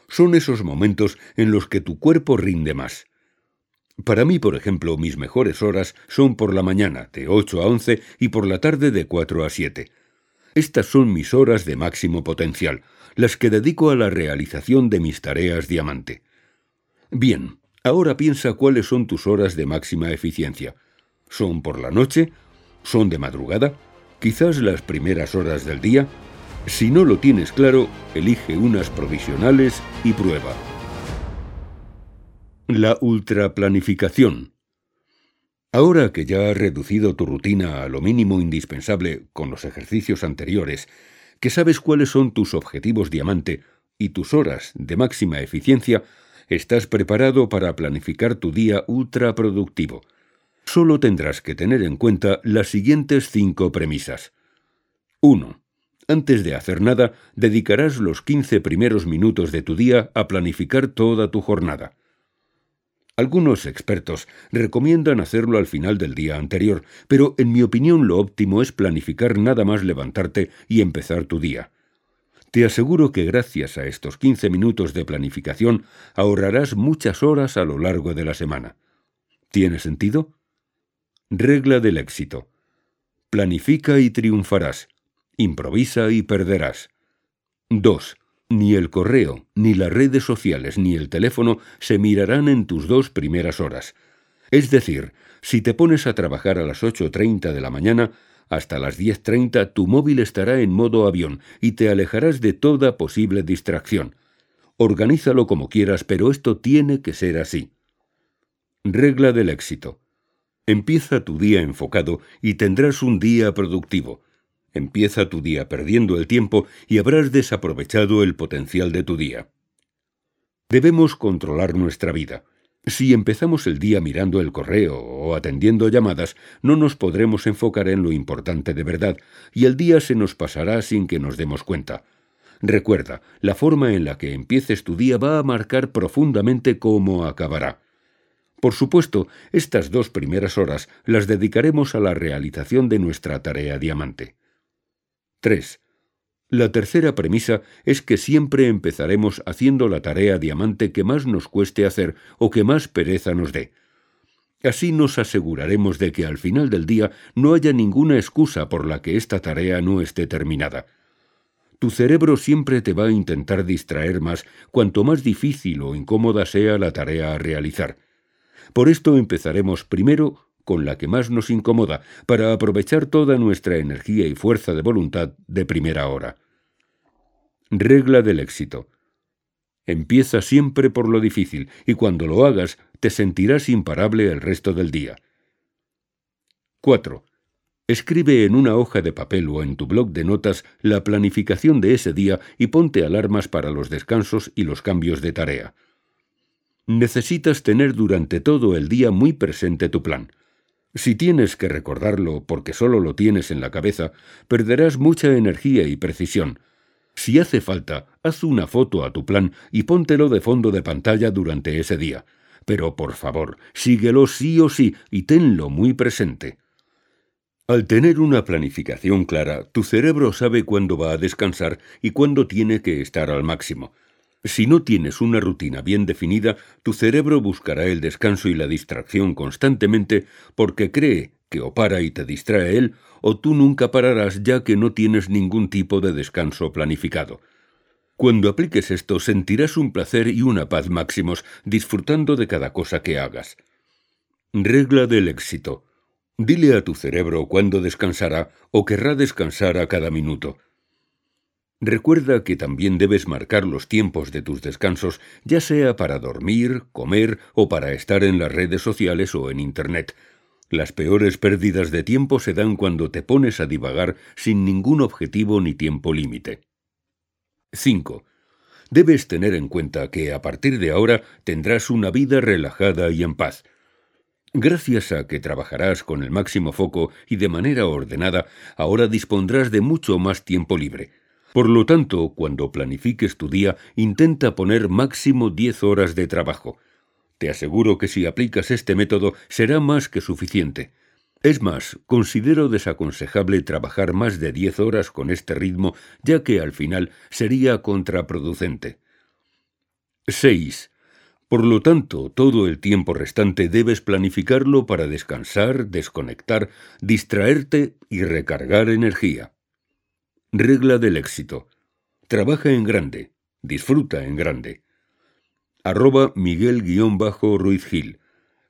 Son esos momentos en los que tu cuerpo rinde más. Para mí, por ejemplo, mis mejores horas son por la mañana, de 8 a 11, y por la tarde, de 4 a 7. Estas son mis horas de máximo potencial, las que dedico a la realización de mis tareas diamante. Bien, ahora piensa cuáles son tus horas de máxima eficiencia. ¿Son por la noche? ¿Son de madrugada? ¿Quizás las primeras horas del día? Si no lo tienes claro, elige unas provisionales y prueba. La ultraplanificación. Ahora que ya has reducido tu rutina a lo mínimo indispensable con los ejercicios anteriores, que sabes cuáles son tus objetivos diamante y tus horas de máxima eficiencia, estás preparado para planificar tu día ultraproductivo. Solo tendrás que tener en cuenta las siguientes cinco premisas. 1. Antes de hacer nada, dedicarás los 15 primeros minutos de tu día a planificar toda tu jornada. Algunos expertos recomiendan hacerlo al final del día anterior, pero en mi opinión lo óptimo es planificar nada más levantarte y empezar tu día. Te aseguro que gracias a estos 15 minutos de planificación ahorrarás muchas horas a lo largo de la semana. ¿Tiene sentido? Regla del éxito. Planifica y triunfarás. Improvisa y perderás. 2. Ni el correo, ni las redes sociales, ni el teléfono se mirarán en tus dos primeras horas. Es decir, si te pones a trabajar a las 8.30 de la mañana, Hasta las 10.30 tu móvil estará en modo avión y te alejarás de toda posible distracción. Organízalo como quieras, pero esto tiene que ser así. Regla del éxito. Empieza tu día enfocado y tendrás un día productivo. Empieza tu día perdiendo el tiempo y habrás desaprovechado el potencial de tu día. Debemos controlar nuestra vida. Si empezamos el día mirando el correo o atendiendo llamadas, no nos podremos enfocar en lo importante de verdad, y el día se nos pasará sin que nos demos cuenta. Recuerda, la forma en la que empieces tu día va a marcar profundamente cómo acabará. Por supuesto, estas dos primeras horas las dedicaremos a la realización de nuestra tarea diamante. 3. La tercera premisa es que siempre empezaremos haciendo la tarea diamante que más nos cueste hacer o que más pereza nos dé. Así nos aseguraremos de que al final del día no haya ninguna excusa por la que esta tarea no esté terminada. Tu cerebro siempre te va a intentar distraer más cuanto más difícil o incómoda sea la tarea a realizar. Por esto empezaremos primero con la que más nos incomoda, para aprovechar toda nuestra energía y fuerza de voluntad de primera hora. Regla del éxito. Empieza siempre por lo difícil y cuando lo hagas te sentirás imparable el resto del día. 4. Escribe en una hoja de papel o en tu blog de notas la planificación de ese día y ponte alarmas para los descansos y los cambios de tarea. Necesitas tener durante todo el día muy presente tu plan. Si tienes que recordarlo porque solo lo tienes en la cabeza, perderás mucha energía y precisión, si hace falta, haz una foto a tu plan y póntelo de fondo de pantalla durante ese día. Pero por favor, síguelo sí o sí y tenlo muy presente. Al tener una planificación clara, tu cerebro sabe cuándo va a descansar y cuándo tiene que estar al máximo. Si no tienes una rutina bien definida, tu cerebro buscará el descanso y la distracción constantemente porque cree que o para y te distrae él, o tú nunca pararás ya que no tienes ningún tipo de descanso planificado. Cuando apliques esto sentirás un placer y una paz máximos disfrutando de cada cosa que hagas. Regla del éxito. Dile a tu cerebro cuándo descansará o querrá descansar a cada minuto. Recuerda que también debes marcar los tiempos de tus descansos, ya sea para dormir, comer o para estar en las redes sociales o en Internet, las peores pérdidas de tiempo se dan cuando te pones a divagar sin ningún objetivo ni tiempo límite. 5. Debes tener en cuenta que a partir de ahora tendrás una vida relajada y en paz. Gracias a que trabajarás con el máximo foco y de manera ordenada, ahora dispondrás de mucho más tiempo libre. Por lo tanto, cuando planifiques tu día, intenta poner máximo 10 horas de trabajo. Te aseguro que si aplicas este método será más que suficiente. Es más, considero desaconsejable trabajar más de diez horas con este ritmo, ya que al final sería contraproducente. 6. Por lo tanto, todo el tiempo restante debes planificarlo para descansar, desconectar, distraerte y recargar energía. Regla del éxito. Trabaja en grande, disfruta en grande arroba Miguel-Ruiz Gil,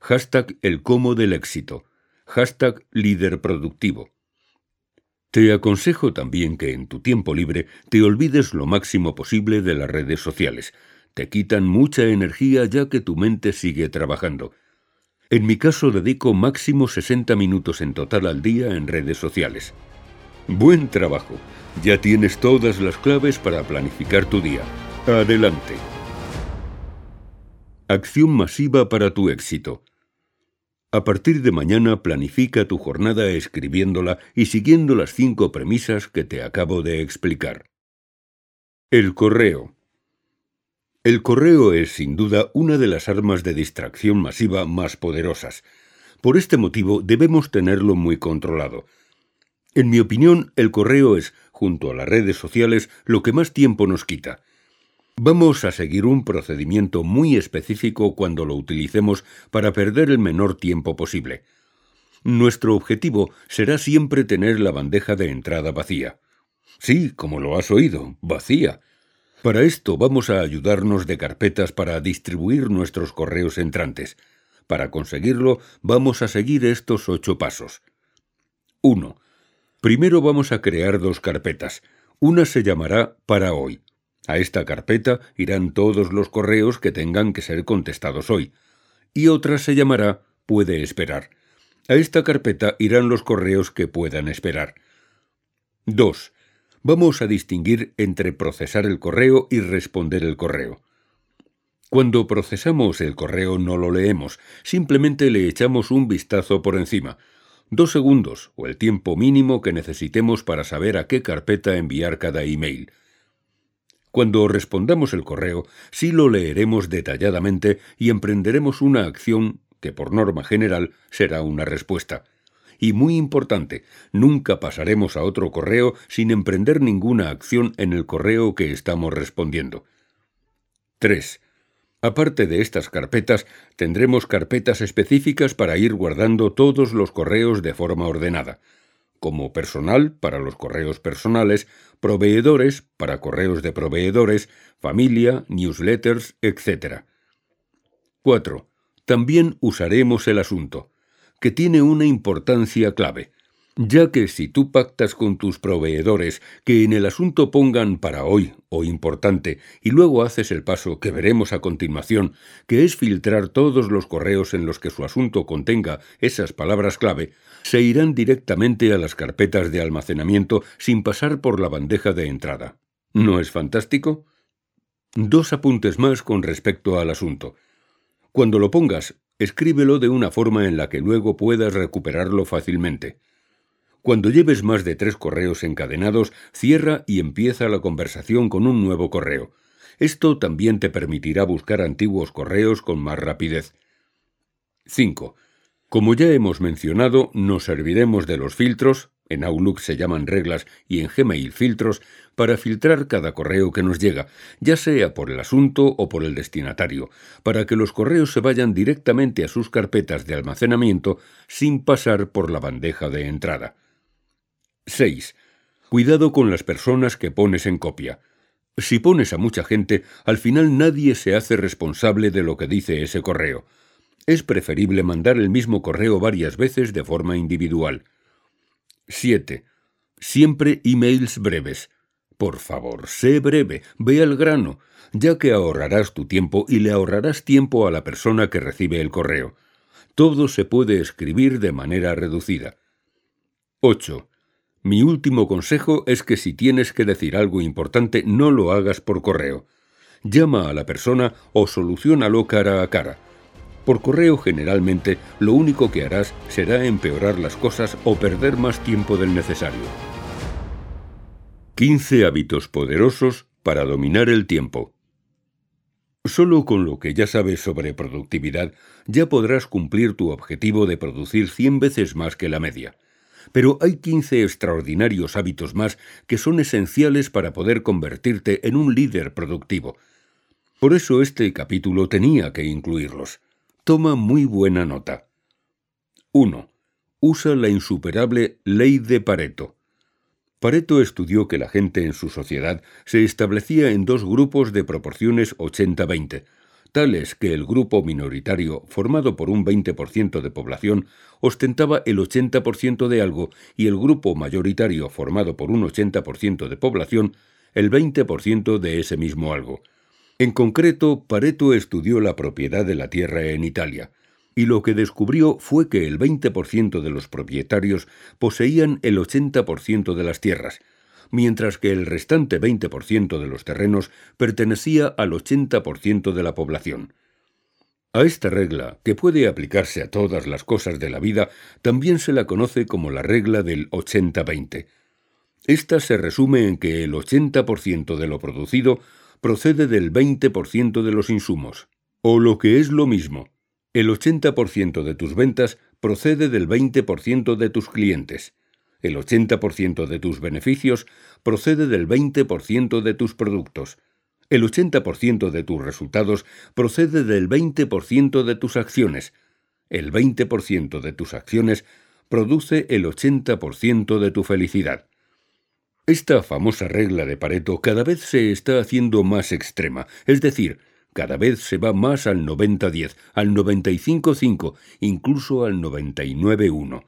hashtag El Como del Éxito, hashtag Líder Productivo. Te aconsejo también que en tu tiempo libre te olvides lo máximo posible de las redes sociales. Te quitan mucha energía ya que tu mente sigue trabajando. En mi caso dedico máximo 60 minutos en total al día en redes sociales. Buen trabajo. Ya tienes todas las claves para planificar tu día. Adelante. Acción masiva para tu éxito. A partir de mañana planifica tu jornada escribiéndola y siguiendo las cinco premisas que te acabo de explicar. El correo. El correo es sin duda una de las armas de distracción masiva más poderosas. Por este motivo debemos tenerlo muy controlado. En mi opinión, el correo es, junto a las redes sociales, lo que más tiempo nos quita. Vamos a seguir un procedimiento muy específico cuando lo utilicemos para perder el menor tiempo posible. Nuestro objetivo será siempre tener la bandeja de entrada vacía. Sí, como lo has oído, vacía. Para esto vamos a ayudarnos de carpetas para distribuir nuestros correos entrantes. Para conseguirlo, vamos a seguir estos ocho pasos. 1. Primero vamos a crear dos carpetas. Una se llamará para hoy. A esta carpeta irán todos los correos que tengan que ser contestados hoy. Y otra se llamará puede esperar. A esta carpeta irán los correos que puedan esperar. 2. Vamos a distinguir entre procesar el correo y responder el correo. Cuando procesamos el correo no lo leemos, simplemente le echamos un vistazo por encima. Dos segundos, o el tiempo mínimo que necesitemos para saber a qué carpeta enviar cada email. Cuando respondamos el correo, sí lo leeremos detalladamente y emprenderemos una acción que por norma general será una respuesta. Y muy importante, nunca pasaremos a otro correo sin emprender ninguna acción en el correo que estamos respondiendo. 3. Aparte de estas carpetas, tendremos carpetas específicas para ir guardando todos los correos de forma ordenada, como personal para los correos personales, proveedores para correos de proveedores, familia, newsletters, etc. 4. También usaremos el asunto, que tiene una importancia clave ya que si tú pactas con tus proveedores que en el asunto pongan para hoy o importante y luego haces el paso que veremos a continuación, que es filtrar todos los correos en los que su asunto contenga esas palabras clave, se irán directamente a las carpetas de almacenamiento sin pasar por la bandeja de entrada. ¿No es fantástico? Dos apuntes más con respecto al asunto. Cuando lo pongas, escríbelo de una forma en la que luego puedas recuperarlo fácilmente. Cuando lleves más de tres correos encadenados, cierra y empieza la conversación con un nuevo correo. Esto también te permitirá buscar antiguos correos con más rapidez. 5. Como ya hemos mencionado, nos serviremos de los filtros, en Outlook se llaman reglas y en Gmail filtros, para filtrar cada correo que nos llega, ya sea por el asunto o por el destinatario, para que los correos se vayan directamente a sus carpetas de almacenamiento sin pasar por la bandeja de entrada. 6. Cuidado con las personas que pones en copia. Si pones a mucha gente, al final nadie se hace responsable de lo que dice ese correo. Es preferible mandar el mismo correo varias veces de forma individual. 7. Siempre emails breves. Por favor, sé breve, ve al grano, ya que ahorrarás tu tiempo y le ahorrarás tiempo a la persona que recibe el correo. Todo se puede escribir de manera reducida. 8. Mi último consejo es que si tienes que decir algo importante no lo hagas por correo. Llama a la persona o solucionalo cara a cara. Por correo generalmente lo único que harás será empeorar las cosas o perder más tiempo del necesario. 15 hábitos poderosos para dominar el tiempo. Solo con lo que ya sabes sobre productividad ya podrás cumplir tu objetivo de producir 100 veces más que la media. Pero hay 15 extraordinarios hábitos más que son esenciales para poder convertirte en un líder productivo. Por eso este capítulo tenía que incluirlos. Toma muy buena nota. 1. Usa la insuperable ley de Pareto. Pareto estudió que la gente en su sociedad se establecía en dos grupos de proporciones 80-20, tales que el grupo minoritario, formado por un 20% de población, ostentaba el 80% de algo y el grupo mayoritario, formado por un 80% de población, el 20% de ese mismo algo. En concreto, Pareto estudió la propiedad de la tierra en Italia, y lo que descubrió fue que el 20% de los propietarios poseían el 80% de las tierras, mientras que el restante 20% de los terrenos pertenecía al 80% de la población. A esta regla, que puede aplicarse a todas las cosas de la vida, también se la conoce como la regla del 80-20. Esta se resume en que el 80% de lo producido procede del 20% de los insumos, o lo que es lo mismo, el 80% de tus ventas procede del 20% de tus clientes, el 80% de tus beneficios procede del 20% de tus productos. El 80% de tus resultados procede del 20% de tus acciones. El 20% de tus acciones produce el 80% de tu felicidad. Esta famosa regla de Pareto cada vez se está haciendo más extrema, es decir, cada vez se va más al 90-10, al 95-5, incluso al 99-1.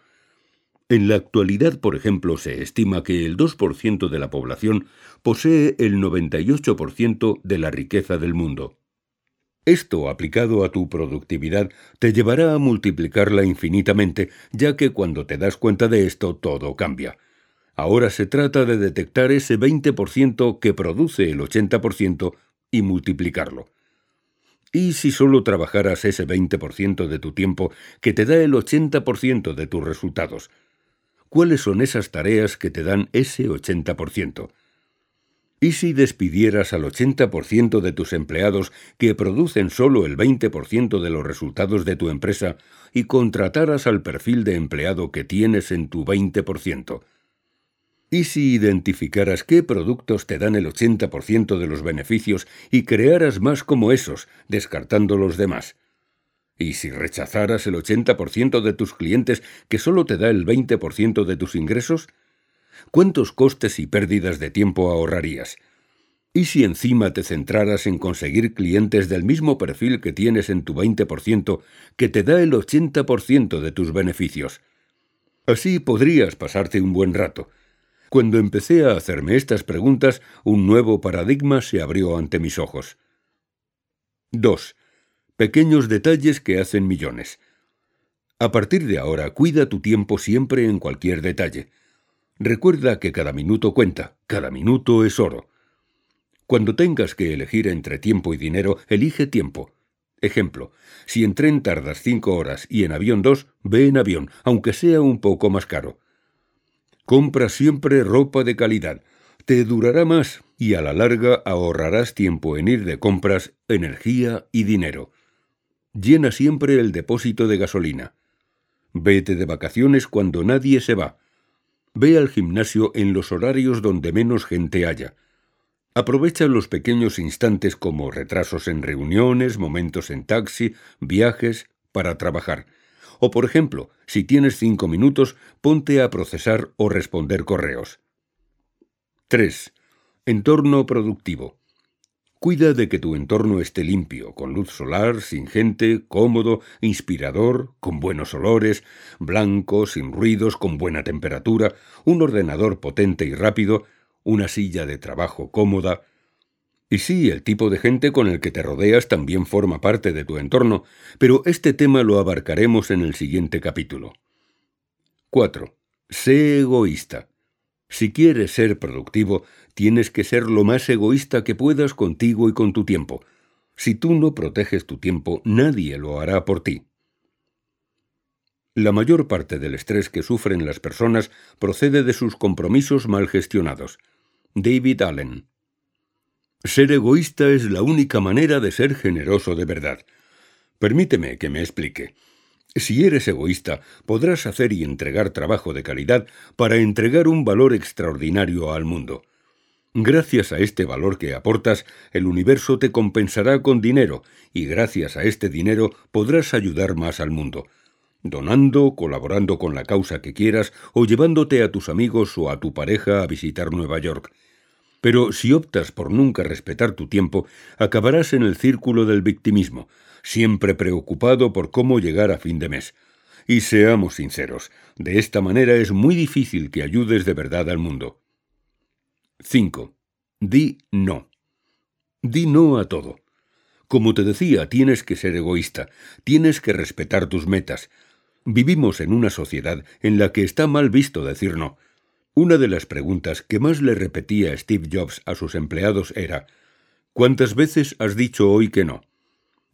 En la actualidad, por ejemplo, se estima que el 2% de la población posee el 98% de la riqueza del mundo. Esto, aplicado a tu productividad, te llevará a multiplicarla infinitamente, ya que cuando te das cuenta de esto todo cambia. Ahora se trata de detectar ese 20% que produce el 80% y multiplicarlo. ¿Y si solo trabajaras ese 20% de tu tiempo que te da el 80% de tus resultados? ¿Cuáles son esas tareas que te dan ese 80%? ¿Y si despidieras al 80% de tus empleados que producen solo el 20% de los resultados de tu empresa y contrataras al perfil de empleado que tienes en tu 20%? ¿Y si identificaras qué productos te dan el 80% de los beneficios y crearas más como esos, descartando los demás? ¿Y si rechazaras el 80% de tus clientes que solo te da el 20% de tus ingresos? ¿Cuántos costes y pérdidas de tiempo ahorrarías? ¿Y si encima te centraras en conseguir clientes del mismo perfil que tienes en tu 20%, que te da el 80% de tus beneficios? Así podrías pasarte un buen rato. Cuando empecé a hacerme estas preguntas, un nuevo paradigma se abrió ante mis ojos. 2. Pequeños detalles que hacen millones. A partir de ahora, cuida tu tiempo siempre en cualquier detalle. Recuerda que cada minuto cuenta, cada minuto es oro. Cuando tengas que elegir entre tiempo y dinero, elige tiempo. Ejemplo, si en tren tardas cinco horas y en avión dos, ve en avión, aunque sea un poco más caro. Compra siempre ropa de calidad. Te durará más y a la larga ahorrarás tiempo en ir de compras, energía y dinero. Llena siempre el depósito de gasolina. Vete de vacaciones cuando nadie se va. Ve al gimnasio en los horarios donde menos gente haya. Aprovecha los pequeños instantes como retrasos en reuniones, momentos en taxi, viajes, para trabajar. O, por ejemplo, si tienes cinco minutos, ponte a procesar o responder correos. 3. Entorno productivo. Cuida de que tu entorno esté limpio, con luz solar, sin gente, cómodo, inspirador, con buenos olores, blanco, sin ruidos, con buena temperatura, un ordenador potente y rápido, una silla de trabajo cómoda, y sí, el tipo de gente con el que te rodeas también forma parte de tu entorno, pero este tema lo abarcaremos en el siguiente capítulo. 4. Sé egoísta. Si quieres ser productivo, tienes que ser lo más egoísta que puedas contigo y con tu tiempo. Si tú no proteges tu tiempo, nadie lo hará por ti. La mayor parte del estrés que sufren las personas procede de sus compromisos mal gestionados. David Allen ser egoísta es la única manera de ser generoso de verdad. Permíteme que me explique. Si eres egoísta, podrás hacer y entregar trabajo de calidad para entregar un valor extraordinario al mundo. Gracias a este valor que aportas, el universo te compensará con dinero, y gracias a este dinero podrás ayudar más al mundo, donando, colaborando con la causa que quieras o llevándote a tus amigos o a tu pareja a visitar Nueva York. Pero si optas por nunca respetar tu tiempo, acabarás en el círculo del victimismo, siempre preocupado por cómo llegar a fin de mes. Y seamos sinceros, de esta manera es muy difícil que ayudes de verdad al mundo. 5. Di no. Di no a todo. Como te decía, tienes que ser egoísta, tienes que respetar tus metas. Vivimos en una sociedad en la que está mal visto decir no. Una de las preguntas que más le repetía Steve Jobs a sus empleados era ¿Cuántas veces has dicho hoy que no?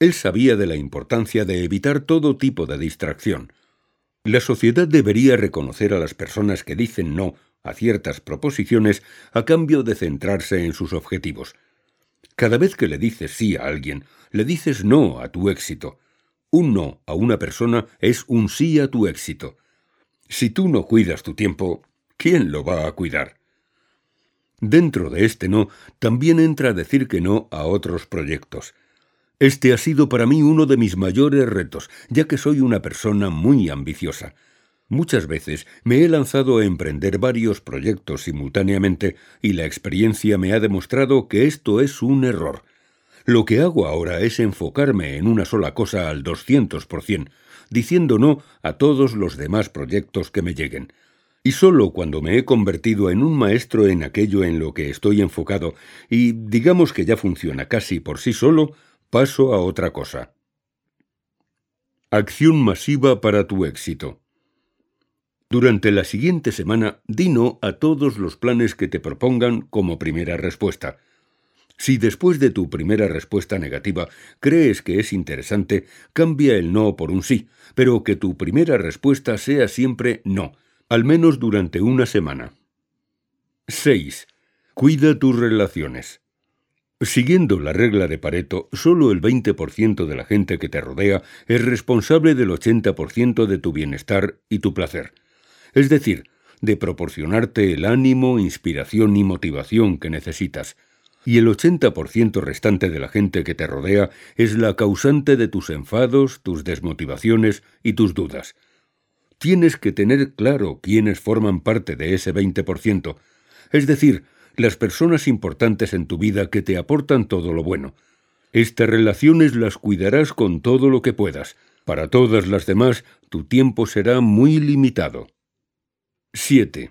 Él sabía de la importancia de evitar todo tipo de distracción. La sociedad debería reconocer a las personas que dicen no a ciertas proposiciones a cambio de centrarse en sus objetivos. Cada vez que le dices sí a alguien, le dices no a tu éxito. Un no a una persona es un sí a tu éxito. Si tú no cuidas tu tiempo, ¿quién lo va a cuidar? Dentro de este no, también entra decir que no a otros proyectos. Este ha sido para mí uno de mis mayores retos, ya que soy una persona muy ambiciosa. Muchas veces me he lanzado a emprender varios proyectos simultáneamente y la experiencia me ha demostrado que esto es un error. Lo que hago ahora es enfocarme en una sola cosa al 200%, diciendo no a todos los demás proyectos que me lleguen. Y solo cuando me he convertido en un maestro en aquello en lo que estoy enfocado, y digamos que ya funciona casi por sí solo, paso a otra cosa. Acción masiva para tu éxito. Durante la siguiente semana, dino a todos los planes que te propongan como primera respuesta. Si después de tu primera respuesta negativa crees que es interesante, cambia el no por un sí, pero que tu primera respuesta sea siempre no, al menos durante una semana. 6. Cuida tus relaciones. Siguiendo la regla de Pareto, solo el 20% de la gente que te rodea es responsable del 80% de tu bienestar y tu placer. Es decir, de proporcionarte el ánimo, inspiración y motivación que necesitas y el 80% restante de la gente que te rodea es la causante de tus enfados, tus desmotivaciones y tus dudas. Tienes que tener claro quiénes forman parte de ese 20%, es decir, las personas importantes en tu vida que te aportan todo lo bueno. Estas relaciones las cuidarás con todo lo que puedas. Para todas las demás, tu tiempo será muy limitado. 7.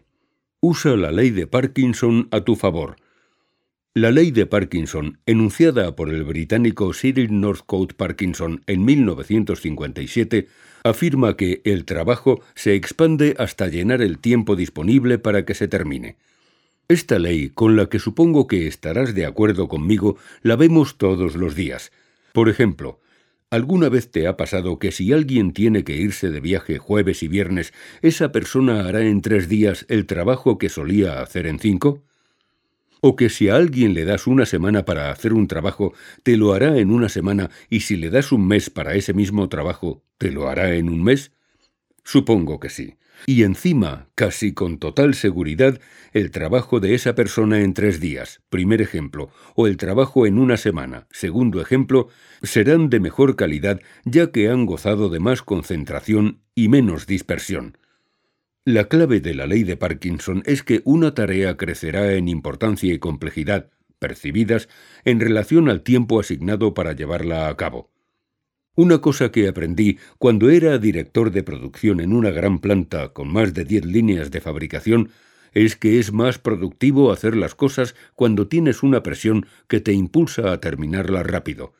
Usa la ley de Parkinson a tu favor. La ley de Parkinson, enunciada por el británico Cyril Northcote Parkinson en 1957, afirma que el trabajo se expande hasta llenar el tiempo disponible para que se termine. Esta ley, con la que supongo que estarás de acuerdo conmigo, la vemos todos los días. Por ejemplo, ¿alguna vez te ha pasado que si alguien tiene que irse de viaje jueves y viernes, esa persona hará en tres días el trabajo que solía hacer en cinco? o que si a alguien le das una semana para hacer un trabajo, te lo hará en una semana, y si le das un mes para ese mismo trabajo, ¿te lo hará en un mes? Supongo que sí. Y encima, casi con total seguridad, el trabajo de esa persona en tres días, primer ejemplo, o el trabajo en una semana, segundo ejemplo, serán de mejor calidad ya que han gozado de más concentración y menos dispersión. La clave de la ley de Parkinson es que una tarea crecerá en importancia y complejidad percibidas en relación al tiempo asignado para llevarla a cabo. Una cosa que aprendí cuando era director de producción en una gran planta con más de diez líneas de fabricación es que es más productivo hacer las cosas cuando tienes una presión que te impulsa a terminarlas rápido.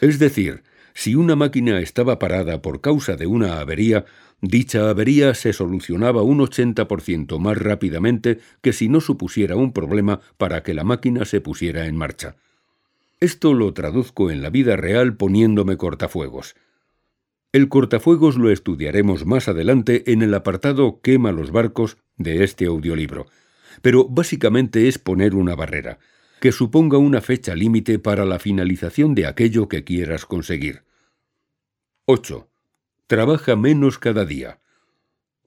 Es decir, si una máquina estaba parada por causa de una avería, dicha avería se solucionaba un 80% más rápidamente que si no supusiera un problema para que la máquina se pusiera en marcha. Esto lo traduzco en la vida real poniéndome cortafuegos. El cortafuegos lo estudiaremos más adelante en el apartado Quema los barcos de este audiolibro, pero básicamente es poner una barrera, que suponga una fecha límite para la finalización de aquello que quieras conseguir. 8. Trabaja menos cada día.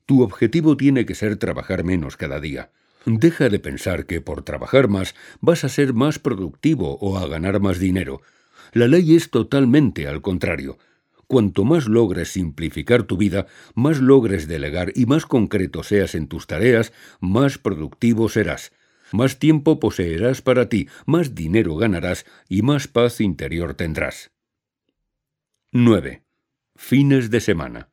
Tu objetivo tiene que ser trabajar menos cada día. Deja de pensar que por trabajar más vas a ser más productivo o a ganar más dinero. La ley es totalmente al contrario. Cuanto más logres simplificar tu vida, más logres delegar y más concreto seas en tus tareas, más productivo serás. Más tiempo poseerás para ti, más dinero ganarás y más paz interior tendrás. 9. Fines de semana.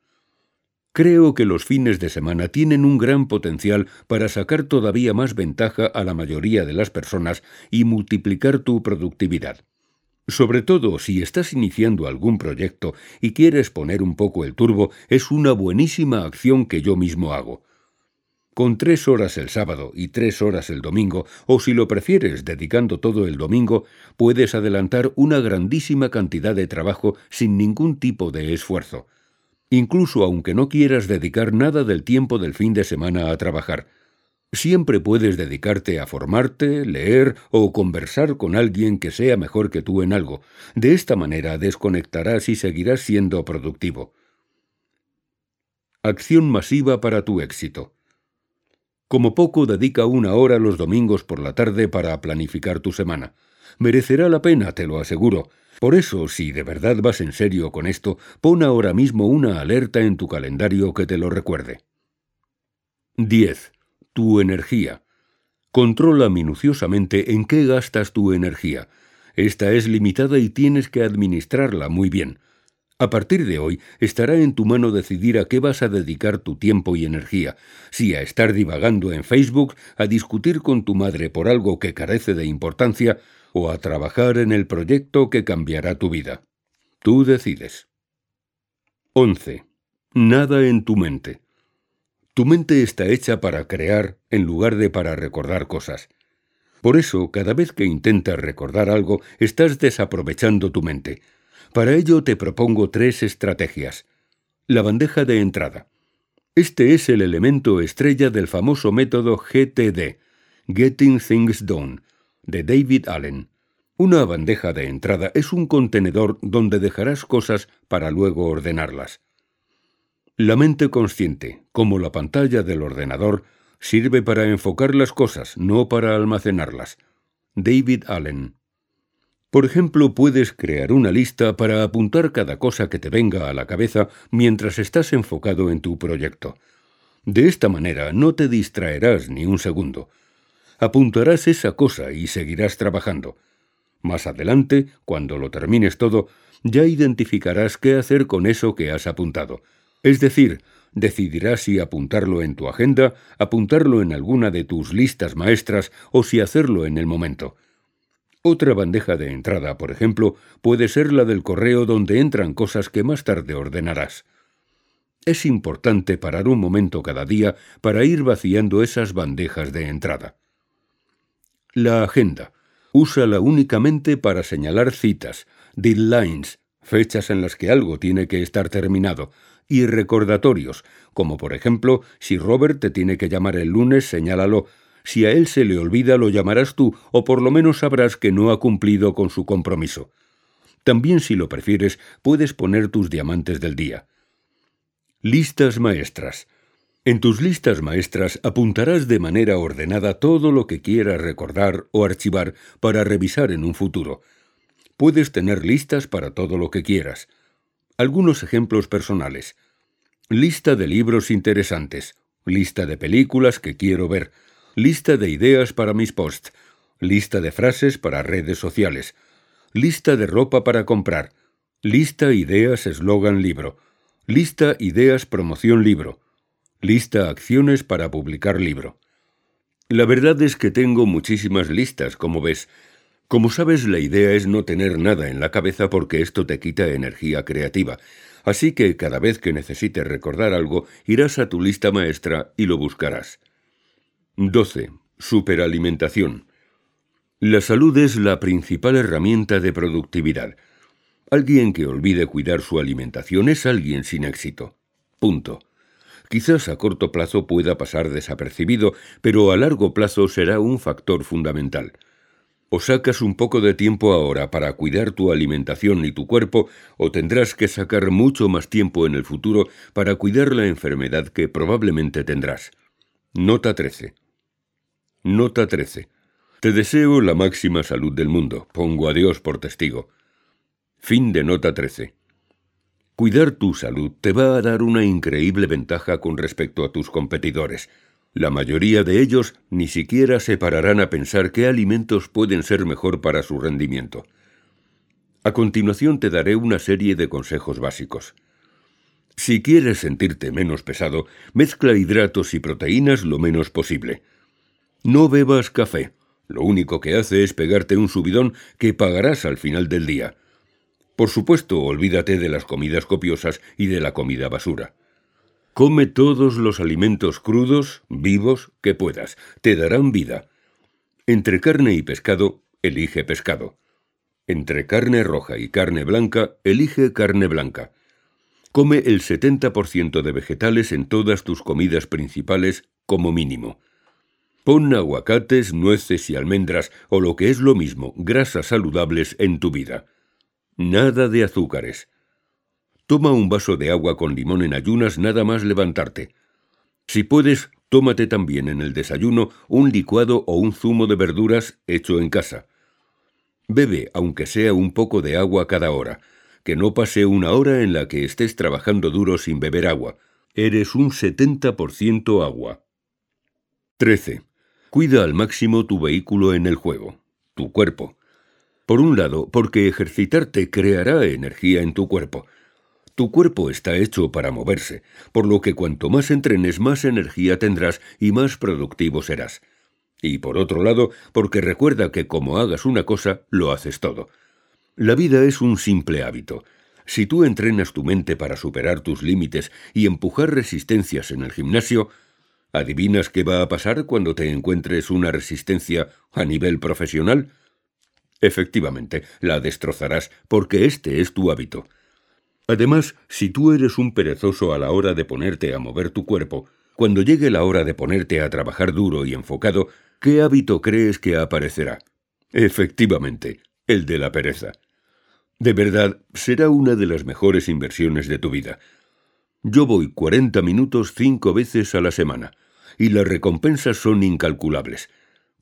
Creo que los fines de semana tienen un gran potencial para sacar todavía más ventaja a la mayoría de las personas y multiplicar tu productividad. Sobre todo si estás iniciando algún proyecto y quieres poner un poco el turbo, es una buenísima acción que yo mismo hago. Con tres horas el sábado y tres horas el domingo, o si lo prefieres dedicando todo el domingo, puedes adelantar una grandísima cantidad de trabajo sin ningún tipo de esfuerzo. Incluso aunque no quieras dedicar nada del tiempo del fin de semana a trabajar. Siempre puedes dedicarte a formarte, leer o conversar con alguien que sea mejor que tú en algo. De esta manera desconectarás y seguirás siendo productivo. Acción masiva para tu éxito. Como poco dedica una hora los domingos por la tarde para planificar tu semana. Merecerá la pena, te lo aseguro. Por eso, si de verdad vas en serio con esto, pon ahora mismo una alerta en tu calendario que te lo recuerde. 10. Tu energía. Controla minuciosamente en qué gastas tu energía. Esta es limitada y tienes que administrarla muy bien. A partir de hoy estará en tu mano decidir a qué vas a dedicar tu tiempo y energía, si a estar divagando en Facebook, a discutir con tu madre por algo que carece de importancia, o a trabajar en el proyecto que cambiará tu vida. Tú decides. 11. Nada en tu mente. Tu mente está hecha para crear en lugar de para recordar cosas. Por eso, cada vez que intentas recordar algo, estás desaprovechando tu mente. Para ello te propongo tres estrategias. La bandeja de entrada. Este es el elemento estrella del famoso método GTD, Getting Things Done, de David Allen. Una bandeja de entrada es un contenedor donde dejarás cosas para luego ordenarlas. La mente consciente, como la pantalla del ordenador, sirve para enfocar las cosas, no para almacenarlas. David Allen por ejemplo, puedes crear una lista para apuntar cada cosa que te venga a la cabeza mientras estás enfocado en tu proyecto. De esta manera no te distraerás ni un segundo. Apuntarás esa cosa y seguirás trabajando. Más adelante, cuando lo termines todo, ya identificarás qué hacer con eso que has apuntado. Es decir, decidirás si apuntarlo en tu agenda, apuntarlo en alguna de tus listas maestras o si hacerlo en el momento. Otra bandeja de entrada, por ejemplo, puede ser la del correo donde entran cosas que más tarde ordenarás. Es importante parar un momento cada día para ir vaciando esas bandejas de entrada. La agenda. Úsala únicamente para señalar citas, deadlines, fechas en las que algo tiene que estar terminado, y recordatorios, como por ejemplo, si Robert te tiene que llamar el lunes, señálalo, si a él se le olvida, lo llamarás tú, o por lo menos sabrás que no ha cumplido con su compromiso. También, si lo prefieres, puedes poner tus diamantes del día. Listas maestras. En tus listas maestras apuntarás de manera ordenada todo lo que quieras recordar o archivar para revisar en un futuro. Puedes tener listas para todo lo que quieras. Algunos ejemplos personales. Lista de libros interesantes. Lista de películas que quiero ver lista de ideas para mis posts, lista de frases para redes sociales, lista de ropa para comprar, lista ideas eslogan libro, lista ideas promoción libro, lista acciones para publicar libro. La verdad es que tengo muchísimas listas, como ves. Como sabes, la idea es no tener nada en la cabeza porque esto te quita energía creativa. Así que cada vez que necesites recordar algo, irás a tu lista maestra y lo buscarás. 12. Superalimentación. La salud es la principal herramienta de productividad. Alguien que olvide cuidar su alimentación es alguien sin éxito. Punto. Quizás a corto plazo pueda pasar desapercibido, pero a largo plazo será un factor fundamental. O sacas un poco de tiempo ahora para cuidar tu alimentación y tu cuerpo, o tendrás que sacar mucho más tiempo en el futuro para cuidar la enfermedad que probablemente tendrás. Nota 13. Nota 13. Te deseo la máxima salud del mundo. Pongo a Dios por testigo. Fin de nota 13. Cuidar tu salud te va a dar una increíble ventaja con respecto a tus competidores. La mayoría de ellos ni siquiera se pararán a pensar qué alimentos pueden ser mejor para su rendimiento. A continuación te daré una serie de consejos básicos. Si quieres sentirte menos pesado, mezcla hidratos y proteínas lo menos posible. No bebas café. Lo único que hace es pegarte un subidón que pagarás al final del día. Por supuesto, olvídate de las comidas copiosas y de la comida basura. Come todos los alimentos crudos, vivos, que puedas. Te darán vida. Entre carne y pescado, elige pescado. Entre carne roja y carne blanca, elige carne blanca. Come el 70% de vegetales en todas tus comidas principales como mínimo. Pon aguacates, nueces y almendras, o lo que es lo mismo, grasas saludables en tu vida. Nada de azúcares. Toma un vaso de agua con limón en ayunas nada más levantarte. Si puedes, tómate también en el desayuno un licuado o un zumo de verduras hecho en casa. Bebe, aunque sea un poco de agua cada hora, que no pase una hora en la que estés trabajando duro sin beber agua. Eres un 70% agua. 13. Cuida al máximo tu vehículo en el juego, tu cuerpo. Por un lado, porque ejercitarte creará energía en tu cuerpo. Tu cuerpo está hecho para moverse, por lo que cuanto más entrenes más energía tendrás y más productivo serás. Y por otro lado, porque recuerda que como hagas una cosa, lo haces todo. La vida es un simple hábito. Si tú entrenas tu mente para superar tus límites y empujar resistencias en el gimnasio, ¿adivinas qué va a pasar cuando te encuentres una resistencia a nivel profesional? Efectivamente, la destrozarás porque este es tu hábito. Además, si tú eres un perezoso a la hora de ponerte a mover tu cuerpo, cuando llegue la hora de ponerte a trabajar duro y enfocado, ¿qué hábito crees que aparecerá? Efectivamente, el de la pereza. De verdad, será una de las mejores inversiones de tu vida. Yo voy 40 minutos cinco veces a la semana, y las recompensas son incalculables.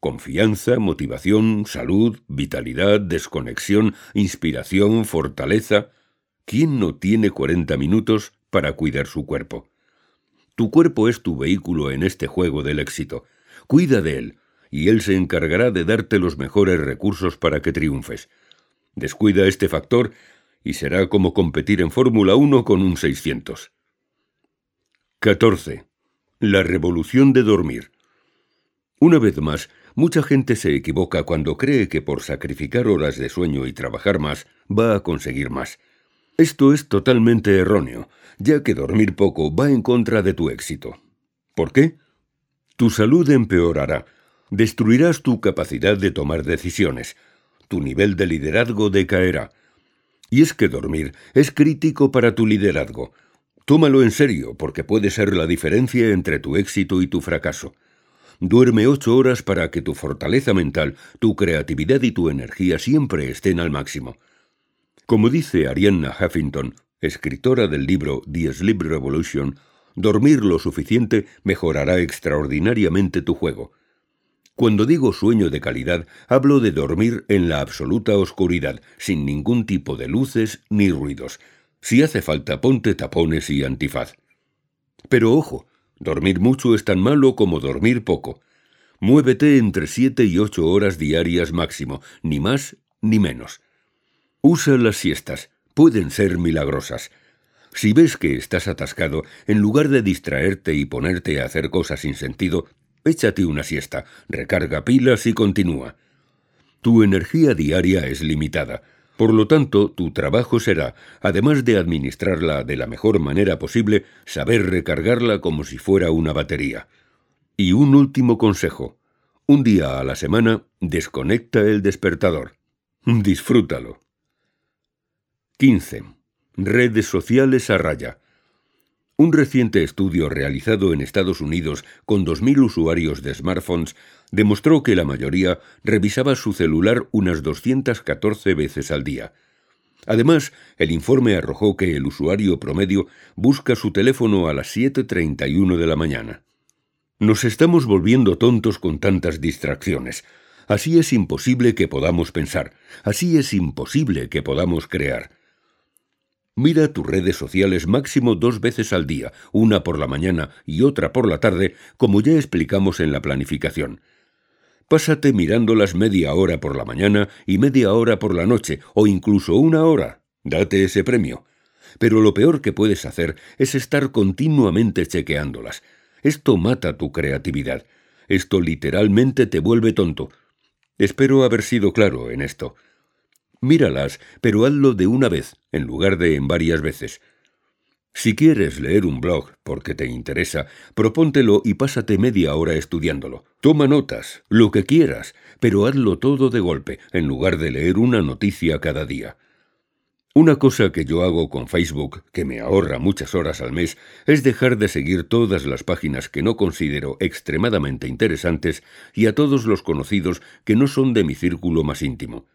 Confianza, motivación, salud, vitalidad, desconexión, inspiración, fortaleza. ¿Quién no tiene 40 minutos para cuidar su cuerpo? Tu cuerpo es tu vehículo en este juego del éxito. Cuida de él, y él se encargará de darte los mejores recursos para que triunfes. Descuida este factor y será como competir en Fórmula 1 con un 600. 14. La revolución de dormir. Una vez más, mucha gente se equivoca cuando cree que por sacrificar horas de sueño y trabajar más va a conseguir más. Esto es totalmente erróneo, ya que dormir poco va en contra de tu éxito. ¿Por qué? Tu salud empeorará, destruirás tu capacidad de tomar decisiones, tu nivel de liderazgo decaerá. Y es que dormir es crítico para tu liderazgo. Tómalo en serio, porque puede ser la diferencia entre tu éxito y tu fracaso. Duerme ocho horas para que tu fortaleza mental, tu creatividad y tu energía siempre estén al máximo. Como dice Arianna Huffington, escritora del libro The Sleep Revolution, dormir lo suficiente mejorará extraordinariamente tu juego. Cuando digo sueño de calidad, hablo de dormir en la absoluta oscuridad, sin ningún tipo de luces ni ruidos. Si hace falta, ponte tapones y antifaz. Pero ojo, dormir mucho es tan malo como dormir poco. Muévete entre siete y ocho horas diarias máximo, ni más ni menos. Usa las siestas, pueden ser milagrosas. Si ves que estás atascado, en lugar de distraerte y ponerte a hacer cosas sin sentido, Échate una siesta, recarga pilas y continúa. Tu energía diaria es limitada. Por lo tanto, tu trabajo será, además de administrarla de la mejor manera posible, saber recargarla como si fuera una batería. Y un último consejo. Un día a la semana, desconecta el despertador. Disfrútalo. 15. Redes sociales a raya. Un reciente estudio realizado en Estados Unidos con 2.000 usuarios de smartphones demostró que la mayoría revisaba su celular unas 214 veces al día. Además, el informe arrojó que el usuario promedio busca su teléfono a las 7.31 de la mañana. Nos estamos volviendo tontos con tantas distracciones. Así es imposible que podamos pensar, así es imposible que podamos crear. Mira tus redes sociales máximo dos veces al día, una por la mañana y otra por la tarde, como ya explicamos en la planificación. Pásate mirándolas media hora por la mañana y media hora por la noche, o incluso una hora. Date ese premio. Pero lo peor que puedes hacer es estar continuamente chequeándolas. Esto mata tu creatividad. Esto literalmente te vuelve tonto. Espero haber sido claro en esto. Míralas, pero hazlo de una vez, en lugar de en varias veces. Si quieres leer un blog porque te interesa, propóntelo y pásate media hora estudiándolo. Toma notas, lo que quieras, pero hazlo todo de golpe, en lugar de leer una noticia cada día. Una cosa que yo hago con Facebook, que me ahorra muchas horas al mes, es dejar de seguir todas las páginas que no considero extremadamente interesantes y a todos los conocidos que no son de mi círculo más íntimo.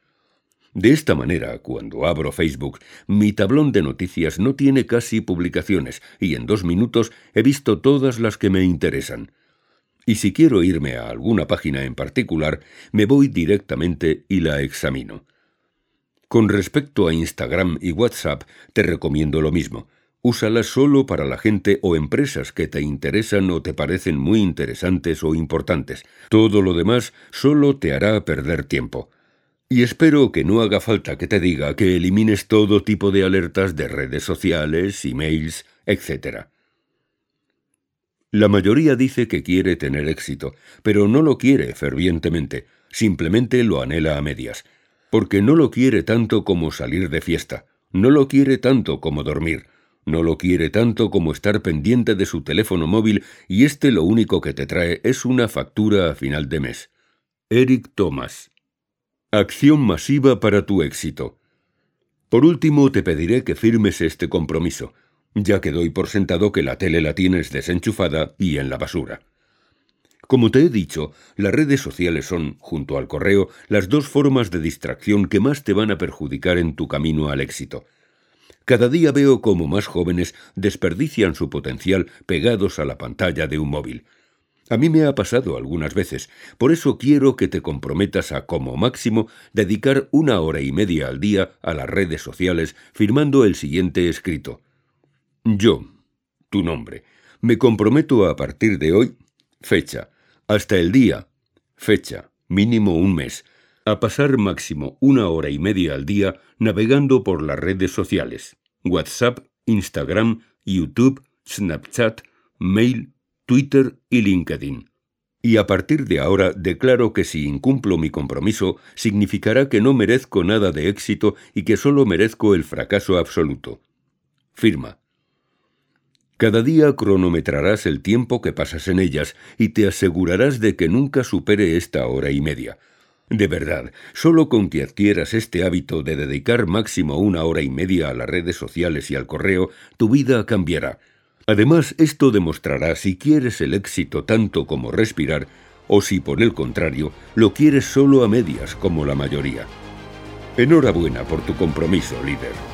De esta manera, cuando abro Facebook, mi tablón de noticias no tiene casi publicaciones y en dos minutos he visto todas las que me interesan. Y si quiero irme a alguna página en particular, me voy directamente y la examino. Con respecto a Instagram y WhatsApp, te recomiendo lo mismo. Úsalas solo para la gente o empresas que te interesan o te parecen muy interesantes o importantes. Todo lo demás solo te hará perder tiempo. Y espero que no haga falta que te diga que elimines todo tipo de alertas de redes sociales, emails, etc. La mayoría dice que quiere tener éxito, pero no lo quiere fervientemente, simplemente lo anhela a medias, porque no lo quiere tanto como salir de fiesta, no lo quiere tanto como dormir, no lo quiere tanto como estar pendiente de su teléfono móvil y este lo único que te trae es una factura a final de mes. Eric Thomas. Acción masiva para tu éxito. Por último, te pediré que firmes este compromiso ya que doy por sentado que la tele la tienes desenchufada y en la basura. Como te he dicho, las redes sociales son, junto al correo, las dos formas de distracción que más te van a perjudicar en tu camino al éxito. Cada día veo cómo más jóvenes desperdician su potencial pegados a la pantalla de un móvil. A mí me ha pasado algunas veces, por eso quiero que te comprometas a, como máximo, dedicar una hora y media al día a las redes sociales firmando el siguiente escrito. Yo, tu nombre, me comprometo a partir de hoy, fecha, hasta el día, fecha, mínimo un mes, a pasar máximo una hora y media al día navegando por las redes sociales, WhatsApp, Instagram, YouTube, Snapchat, Mail, Twitter y LinkedIn. Y a partir de ahora declaro que si incumplo mi compromiso, significará que no merezco nada de éxito y que solo merezco el fracaso absoluto. Firma. Cada día cronometrarás el tiempo que pasas en ellas y te asegurarás de que nunca supere esta hora y media. De verdad, solo con que adquieras este hábito de dedicar máximo una hora y media a las redes sociales y al correo, tu vida cambiará. Además, esto demostrará si quieres el éxito tanto como respirar, o si por el contrario, lo quieres solo a medias como la mayoría. Enhorabuena por tu compromiso, líder.